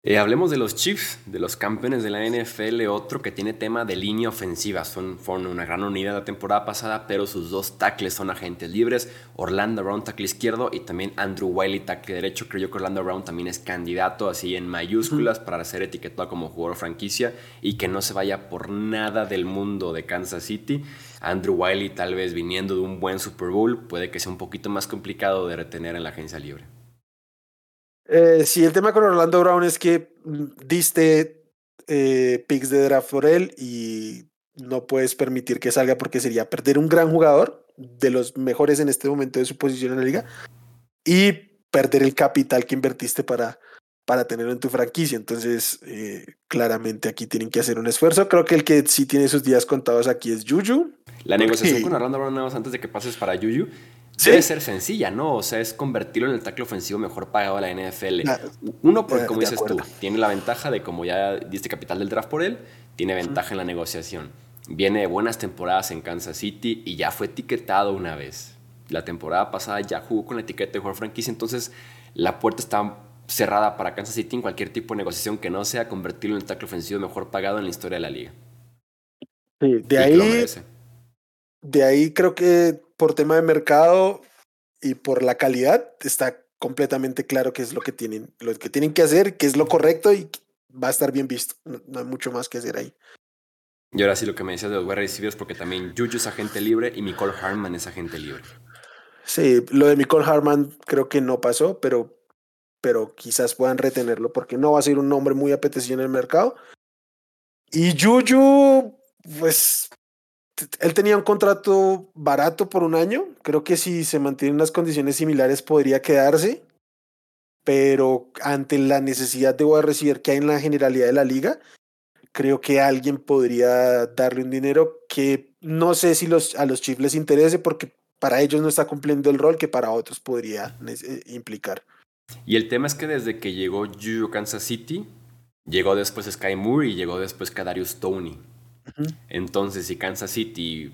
[SPEAKER 1] Eh, hablemos de los Chiefs, de los campeones de la NFL, otro que tiene tema de línea ofensiva. Son, fueron una gran unidad la temporada pasada, pero sus dos tackles son agentes libres. Orlando Brown, tackle izquierdo, y también Andrew Wiley, tackle derecho. Creo yo que Orlando Brown también es candidato así en mayúsculas para ser etiquetado como jugador franquicia y que no se vaya por nada del mundo de Kansas City. Andrew Wiley tal vez viniendo de un buen Super Bowl puede que sea un poquito más complicado de retener en la agencia libre.
[SPEAKER 3] Eh, sí, el tema con Orlando Brown es que mm, diste eh, picks de draft por él y no puedes permitir que salga porque sería perder un gran jugador, de los mejores en este momento de su posición en la liga, y perder el capital que invertiste para, para tenerlo en tu franquicia. Entonces, eh, claramente aquí tienen que hacer un esfuerzo. Creo que el que sí tiene sus días contados aquí es Juju.
[SPEAKER 1] La negociación con Orlando Brown antes de que pases para Juju Debe ser sencilla, ¿no? O sea, es convertirlo en el tackle ofensivo mejor pagado de la NFL. Ah, Uno, porque como dices tú, tiene la ventaja de como ya diste capital del draft por él, tiene ventaja en la negociación. Viene buenas temporadas en Kansas City y ya fue etiquetado una vez. La temporada pasada ya jugó con la etiqueta de jugador franquicia, entonces la puerta está cerrada para Kansas City en cualquier tipo de negociación que no sea convertirlo en el tackle ofensivo mejor pagado en la historia de la liga.
[SPEAKER 3] Sí, de ahí. De ahí creo que por tema de mercado y por la calidad, está completamente claro qué es lo que tienen, lo que tienen que hacer, qué es lo correcto y va a estar bien visto. No, hay mucho más que hacer ahí.
[SPEAKER 1] Y ahora sí lo que me decías de los wide receivers, porque también Juju es agente libre y Nicole Harman es agente libre.
[SPEAKER 3] Sí, lo de Nicole Harman creo que no pasó, pero, pero quizás puedan retenerlo porque no va a ser un nombre muy apetecido en el mercado. Y Juju, pues él tenía un contrato barato por un año. Creo que si se mantienen unas condiciones similares podría quedarse. Pero ante la necesidad de receiver que hay en la generalidad de la liga, creo que alguien podría darle un dinero que no sé si los, a los Chiefs les interese porque para ellos no está cumpliendo el rol que para otros podría eh, implicar.
[SPEAKER 1] Y el tema es que desde que llegó Juju Kansas City, llegó después Sky Moore y llegó después Kadarius Tony. Entonces, si Kansas City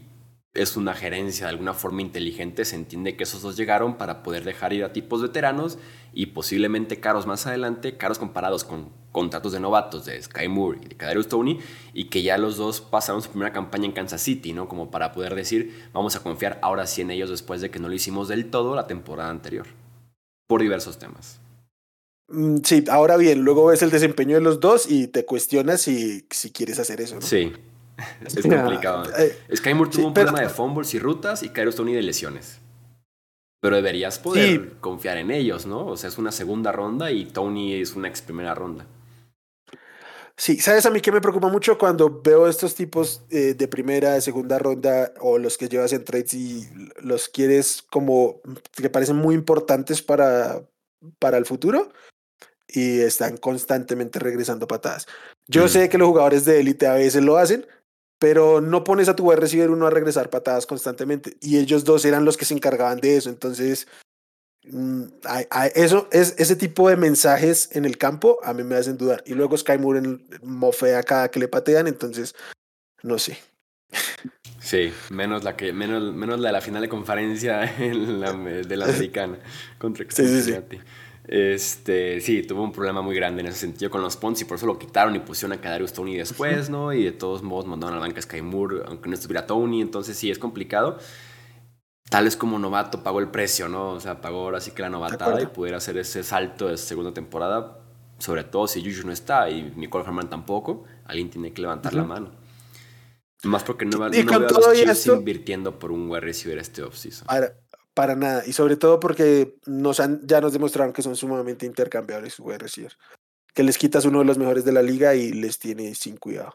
[SPEAKER 1] es una gerencia de alguna forma inteligente, se entiende que esos dos llegaron para poder dejar ir a tipos veteranos y posiblemente caros más adelante, caros comparados con contratos de novatos de Sky Moore y de Kadarius Tony y que ya los dos pasaron su primera campaña en Kansas City, ¿no? Como para poder decir, vamos a confiar ahora sí en ellos después de que no lo hicimos del todo la temporada anterior, por diversos temas.
[SPEAKER 3] Mm, sí, ahora bien, luego ves el desempeño de los dos y te cuestionas si, si quieres hacer eso. ¿no?
[SPEAKER 1] Sí, es complicado. [laughs] Eh, Sky Moore tuvo un problema de fumbles y rutas y Kadarius Tony de lesiones. Pero deberías poder confiar en ellos, ¿no? O sea, es una segunda ronda y Tony es una ex primera ronda.
[SPEAKER 3] Sí, ¿sabes a mí que me preocupa mucho cuando veo estos tipos eh, de primera, de segunda ronda o los que llevas en trades y los quieres como que parecen muy importantes para, para el futuro y están constantemente regresando patadas. Yo mm. sé que los jugadores de élite a veces lo hacen, pero no pones a tu wide receiver uno a regresar patadas constantemente. Y ellos dos eran los que se encargaban de eso. Entonces, mm, eso es ese tipo de mensajes en el campo a mí me hacen dudar. Y luego Sky Moore mofea cada que le patean, entonces, no sé.
[SPEAKER 1] Sí, menos la que menos, menos la de la final de conferencia [laughs] de la [laughs] americana contra sí, sí, sí. Este, sí, tuvo un problema muy grande en ese sentido con los Pons y por eso lo quitaron y pusieron a Kadarius Tony después, ¿no? Y de todos modos mandaron a la banca Sky Moore, aunque no estuviera Tony, entonces sí, es complicado. Tal vez como novato pagó el precio, ¿no? O sea, pagó ahora sí que la novatada y pudiera hacer ese salto de segunda temporada, sobre todo si Juju no está y Nicole Herman tampoco, alguien tiene que levantar la mano. Más porque no, no veo a los Chiefs invirtiendo por un wide receiver este offseason.
[SPEAKER 3] Para nada. Y sobre todo porque nos han, ya nos demostraron que son sumamente intercambiables su wide receiver. Que les quitas uno de los mejores de la liga y les tiene sin cuidado.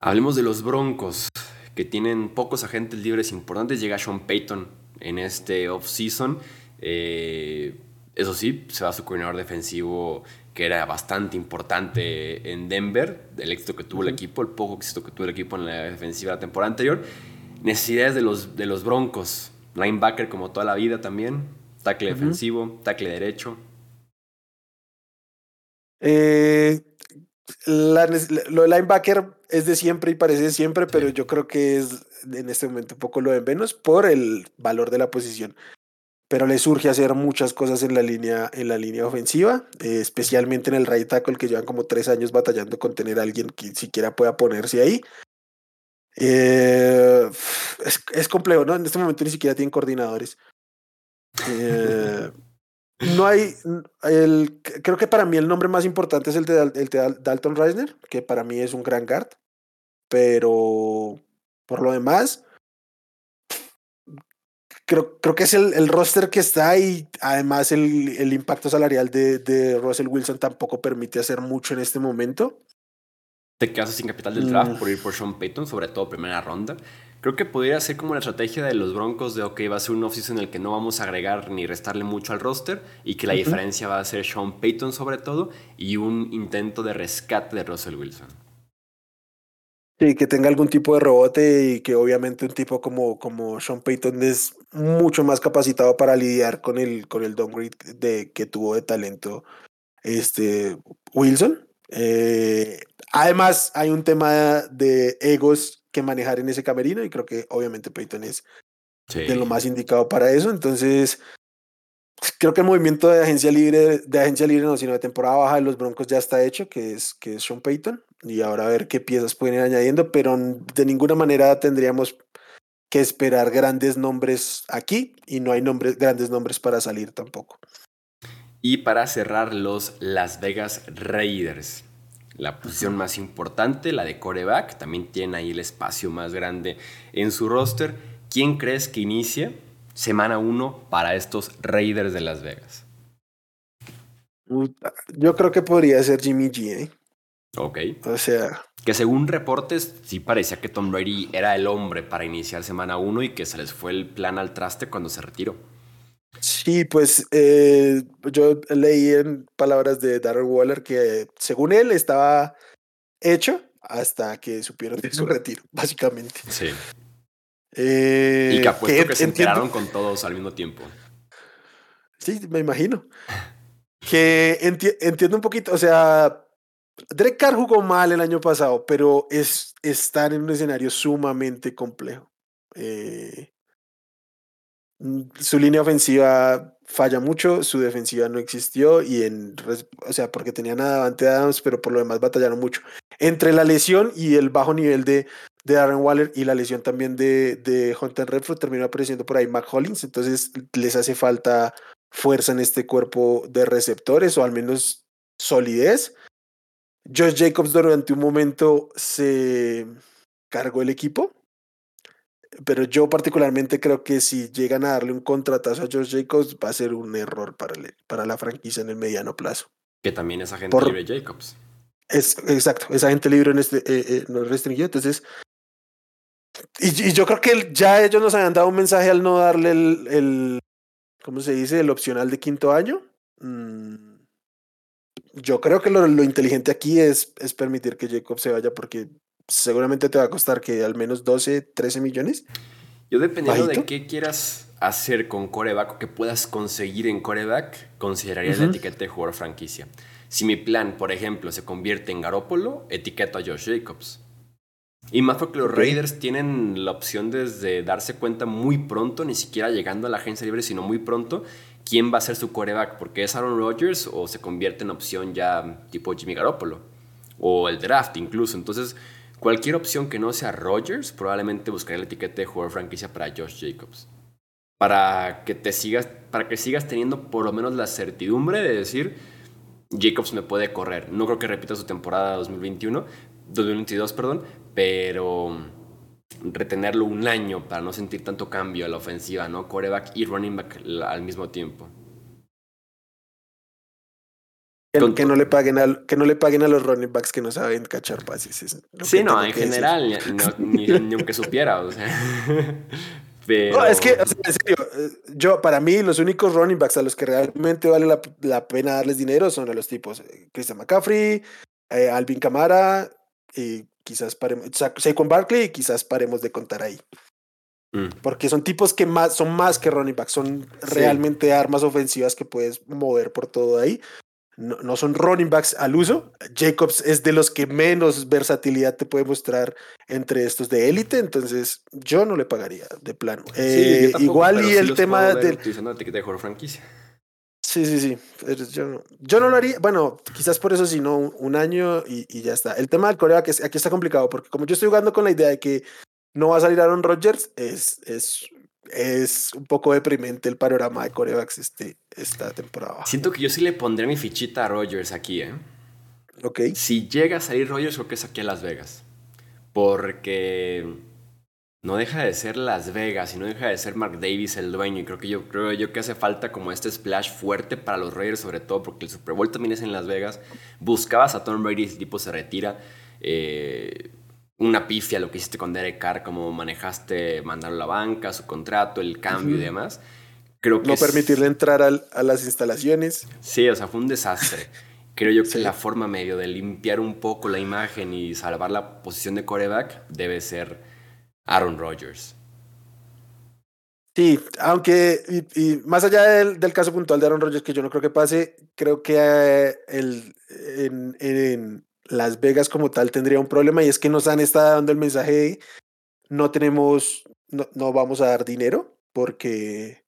[SPEAKER 1] Hablemos de los Broncos, que tienen pocos agentes libres importantes. Llega Sean Payton en este offseason. Eh, eso sí, se va a su coordinador defensivo que era bastante importante en Denver, el éxito que tuvo el equipo, el poco éxito que tuvo el equipo en la defensiva la temporada anterior. Necesidades de los, de los Broncos. Linebacker como toda la vida también. Tackle defensivo, tackle derecho.
[SPEAKER 3] Eh, lo de linebacker es de siempre y parece siempre, pero yo creo que es en este momento un poco lo de menos por el valor de la posición. Pero le surge hacer muchas cosas en la línea, en la línea ofensiva, eh, especialmente en el right tackle, que llevan como tres años batallando con tener a alguien que siquiera pueda ponerse ahí. Eh, es, es, complejo, ¿no? En este momento ni siquiera tienen coordinadores. Eh, no hay. El, creo que para mí el nombre más importante es el de, el de Dalton Reisner, que para mí es un gran guard. Pero por lo demás, creo, creo que es el, el, roster que está y además el, el impacto salarial de, de, Russell Wilson tampoco permite hacer mucho en este momento
[SPEAKER 1] te quedas sin capital del draft por ir por Sean Payton, sobre todo primera ronda. Creo que podría ser como la estrategia de los Broncos de, ok, va a ser un offseason en el que no vamos a agregar ni restarle mucho al roster y que la diferencia va a ser Sean Payton sobre todo y un intento de rescate de Russell Wilson.
[SPEAKER 3] Sí, que tenga algún tipo de rebote y que obviamente un tipo como, como Sean Payton es mucho más capacitado para lidiar con el, con el downgrade de, que tuvo de talento este Wilson. Eh, Además, hay un tema de egos que manejar en ese camerino y creo que obviamente Peyton es de lo más indicado para eso. Entonces, creo que el movimiento de agencia libre, de agencia libre no, sino de temporada baja de los Broncos ya está hecho, que es, que es Sean Payton. Y ahora a ver qué piezas pueden ir añadiendo, pero de ninguna manera tendríamos que esperar grandes nombres aquí y no hay nombres, grandes nombres para salir tampoco.
[SPEAKER 1] Y para cerrar los Las Vegas Raiders la posición más importante, la de coreback, también tiene ahí el espacio más grande en su roster. ¿Quién crees que inicie semana 1 para estos Raiders de Las Vegas?
[SPEAKER 3] Yo creo que podría ser Jimmy G, ¿eh?
[SPEAKER 1] Ok.
[SPEAKER 3] O sea.
[SPEAKER 1] Que según reportes, sí parecía que Tom Brady era el hombre para iniciar semana 1 y que se les fue el plan al traste cuando se retiró.
[SPEAKER 3] Sí, pues eh, yo leí en palabras de Darren Waller que según él estaba hecho hasta que supieron de su retiro, [laughs] básicamente.
[SPEAKER 1] Sí. Eh, y que apuesto que, se enteraron con todos al mismo tiempo.
[SPEAKER 3] Sí, me imagino. que entiendo un poquito, o sea, Drake Carr jugó mal el año pasado, pero es estar en un escenario sumamente complejo. Eh, su línea ofensiva falla mucho, su defensiva no existió y en, o sea, porque tenían a Davante Adams, pero por lo demás batallaron mucho. Entre la lesión y el bajo nivel de, de Aaron Waller y la lesión también de, de Hunter Redford terminó apareciendo por ahí Mac Hollins, entonces les hace falta fuerza en este cuerpo de receptores o al menos solidez. Josh Jacobs durante un momento se cargó el equipo, pero yo particularmente creo que si llegan a darle un contratazo a Josh Jacobs va a ser un error para, para la franquicia en el mediano plazo.
[SPEAKER 1] Que también es agente libre Jacobs.
[SPEAKER 3] Es, exacto, es agente libre en este, eh, eh, no restringido, entonces... Y, yo creo que ya ellos nos habían dado un mensaje al no darle el, el ¿cómo se dice? El opcional de quinto año. Mm, yo creo que lo, lo, inteligente aquí es, es permitir que Jacob se vaya porque seguramente te va a costar que al menos 12, 13 millones.
[SPEAKER 1] Yo dependiendo de qué quieras hacer con coreback o que puedas conseguir en coreback, consideraría la etiqueta de jugador franquicia. Si mi plan, por ejemplo, se convierte en Garópolo, etiqueto a Josh Jacobs. Y más porque los Raiders tienen la opción desde darse cuenta muy pronto, ni siquiera llegando a la agencia libre, sino muy pronto, quién va a ser su coreback, porque es Aaron Rodgers o se convierte en opción ya tipo Jimmy Garoppolo, o el draft incluso. Entonces, cualquier opción que no sea Rodgers, probablemente buscaré la etiqueta de jugador franquicia para Josh Jacobs. Para que te sigas, para que sigas teniendo por lo menos la certidumbre de decir, Jacobs me puede correr. No creo que repita su temporada 2021, 2022, perdón, pero retenerlo un año para no sentir tanto cambio a la ofensiva, ¿no? Coreback y running back al mismo tiempo.
[SPEAKER 3] Que, no le paguen a, que no le paguen a los running backs que no saben cachar pases.
[SPEAKER 1] Sí, no, en general, [laughs] ni, aunque supiera, o sea. [laughs]
[SPEAKER 3] No, es que, en serio, eh, yo, para mí, los únicos running backs a los que realmente vale la, pena darles dinero son a los tipos eh, Christian McCaffrey, eh, Alvin Camara, y quizás paremos, Saquon Barkley, y quizás paremos de contar ahí. Mm. Porque son tipos que más, son más que running backs, son realmente armas ofensivas que puedes mover por todo ahí no, son running backs al uso. Jacobs es de los que menos versatilidad te puede mostrar entre estos de élite, entonces yo no le pagaría de plano. Eh, igual y el tema del...
[SPEAKER 1] De franquicia.
[SPEAKER 3] Sí, sí, sí. Yo, yo no lo haría. Bueno, quizás por eso, si no, un año y, ya está. El tema del Corea, que aquí está complicado, porque como yo estoy jugando con la idea de que no va a salir Aaron Rodgers, es, es es un poco deprimente el panorama de corebacks este, esta temporada.
[SPEAKER 1] Siento que yo sí le pondré mi fichita a Rogers aquí, ¿eh?
[SPEAKER 3] Ok.
[SPEAKER 1] Si llega a salir Rogers, creo que es aquí a Las Vegas. Porque no deja de ser Las Vegas y no deja de ser Mark Davis el dueño. Y creo que yo creo yo que hace falta como este splash fuerte para los Raiders, sobre todo porque el Super Bowl también es en Las Vegas. Buscabas a Tom Brady, el tipo se retira. Eh, una pifia lo que hiciste con Derek Carr, cómo manejaste mandarlo a la banca, su contrato, el cambio y demás. Creo que
[SPEAKER 3] no permitirle entrar a las instalaciones.
[SPEAKER 1] Sí, o sea, fue un desastre. Creo yo que la forma medio de limpiar un poco la imagen y salvar la posición de coreback debe ser Aaron Rodgers.
[SPEAKER 3] Sí, aunque, y, más allá del, caso puntual de Aaron Rodgers, que yo no creo que pase, creo que eh, el, en las Vegas como tal tendría un problema y es que nos han estado dando el mensaje de no tenemos, no, vamos a dar dinero porque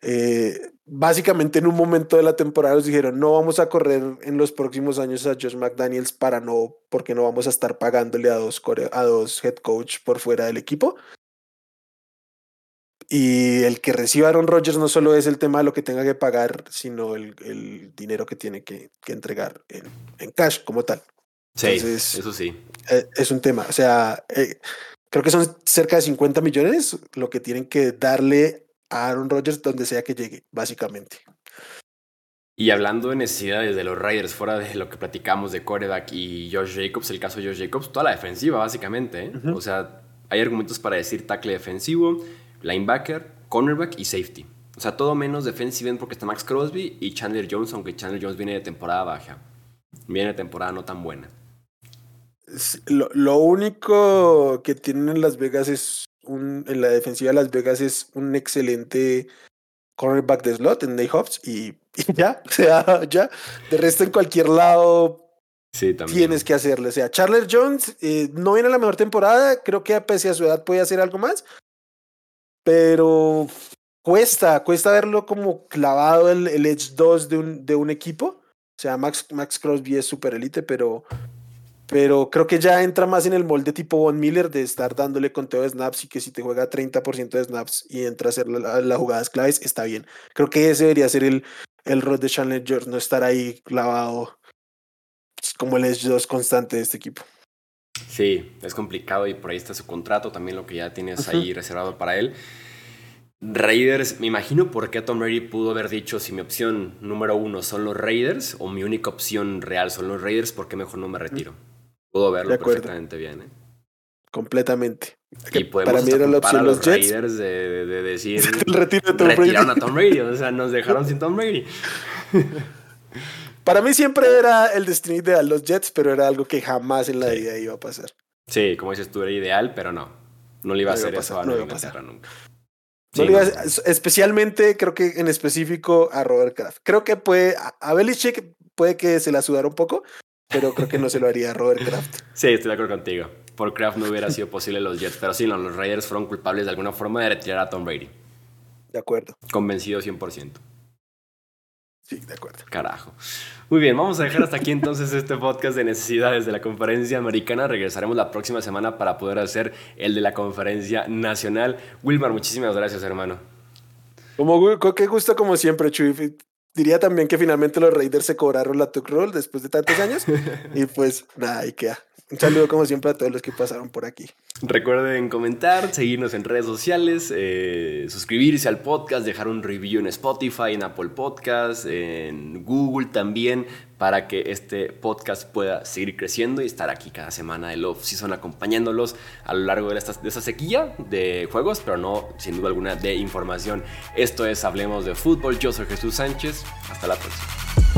[SPEAKER 3] eh, básicamente en un momento de la temporada nos dijeron no vamos a correr en los próximos años a Josh McDaniels para no, porque no vamos a estar pagándole a dos, a dos head coach por fuera del equipo. Y el que reciba Aaron Rodgers no solo es el tema de lo que tenga que pagar, sino el, el dinero que tiene que, que entregar en, en cash como tal.
[SPEAKER 1] Sí, eso sí.
[SPEAKER 3] Eh, es un tema. O sea, eh, creo que son cerca de 50 millones lo que tienen que darle a Aaron Rodgers donde sea que llegue, básicamente.
[SPEAKER 1] Y hablando de necesidades de los Raiders, fuera de lo que platicamos de Coreback y Josh Jacobs, el caso de Josh Jacobs, toda la defensiva, básicamente. ¿eh? O sea, hay argumentos para decir tackle defensivo, linebacker, cornerback y safety. O sea, todo menos defensive porque está Max Crosby y Chandler Jones, aunque Chandler Jones viene de temporada baja. Viene de temporada no tan buena.
[SPEAKER 3] Lo, único que tienen en Las Vegas es un, en la defensiva de Las Vegas es un excelente cornerback de slot en Nate Hobbs y, [laughs] ya, o sea, ya. De resto en cualquier lado tienes que hacerle. O sea, Charles Jones eh, no viene a la mejor temporada, creo que pese a su edad puede hacer algo más, pero cuesta, cuesta verlo como clavado el, el Edge 2 de un, de un equipo. O sea, Max, Max Crosby es super elite, pero, pero creo que ya entra más en el molde tipo Von Miller de estar dándole conteo de snaps y que si te juega 30% de snaps y entra a hacer las la jugadas claves, está bien. Creo que ese debería ser el, el rol de Challenger, no estar ahí clavado pues, como el Edge 2 constante de este equipo.
[SPEAKER 1] Sí, es complicado y por ahí está su contrato, también lo que ya tienes ahí reservado para él. Raiders, me imagino por qué Tom Brady pudo haber dicho si mi opción número uno son los Raiders o mi única opción real son los Raiders, ¿por qué mejor no me retiro? Pudo verlo perfectamente bien. ¿eh?
[SPEAKER 3] Completamente.
[SPEAKER 1] Y para mí era la opción los, Raiders de, de, decir [laughs] el retiro de Tom retiraron a Tom Brady, o sea, nos dejaron sin Tom Brady.
[SPEAKER 3] para mí siempre era el destino ideal los Jets, pero era algo que jamás en la vida iba a pasar.
[SPEAKER 1] Sí, como dices tú, era ideal, pero no. No le iba a hacer eso a no iba a pasar nunca
[SPEAKER 3] especialmente, creo que en específico a Robert Kraft. Creo que puede, a Belichick puede que se la sudara un poco, pero creo que no se lo haría a Robert Kraft.
[SPEAKER 1] Sí, estoy de acuerdo contigo. Por Kraft no hubiera sido posible los Jets, pero sí, los Raiders fueron culpables de alguna forma de retirar a Tom Brady.
[SPEAKER 3] De acuerdo.
[SPEAKER 1] Convencido 100%.
[SPEAKER 3] Sí, de acuerdo.
[SPEAKER 1] Carajo. Muy bien, vamos a dejar hasta aquí entonces este podcast de necesidades de la conferencia americana. Regresaremos la próxima semana para poder hacer el de la conferencia nacional. Wilmar, muchísimas gracias, hermano.
[SPEAKER 3] Como qué gusto como siempre, Chuy. Diría también que finalmente los Raiders se cobraron la Tuck Roll después de tantos años. [laughs] y pues nada, ahí queda. Un saludo como siempre a todos los que pasaron por aquí.
[SPEAKER 1] Recuerden comentar, seguirnos en redes sociales, eh, suscribirse al podcast, dejar un review en Spotify, en Apple Podcast, en Google también, para que este podcast pueda seguir creciendo y estar aquí cada semana de Love Season acompañándolos a lo largo de, esta, sequía de juegos, pero no sin duda alguna de información. Esto es Hablemos de Fútbol. Yo soy Jesús Sánchez. Hasta la próxima.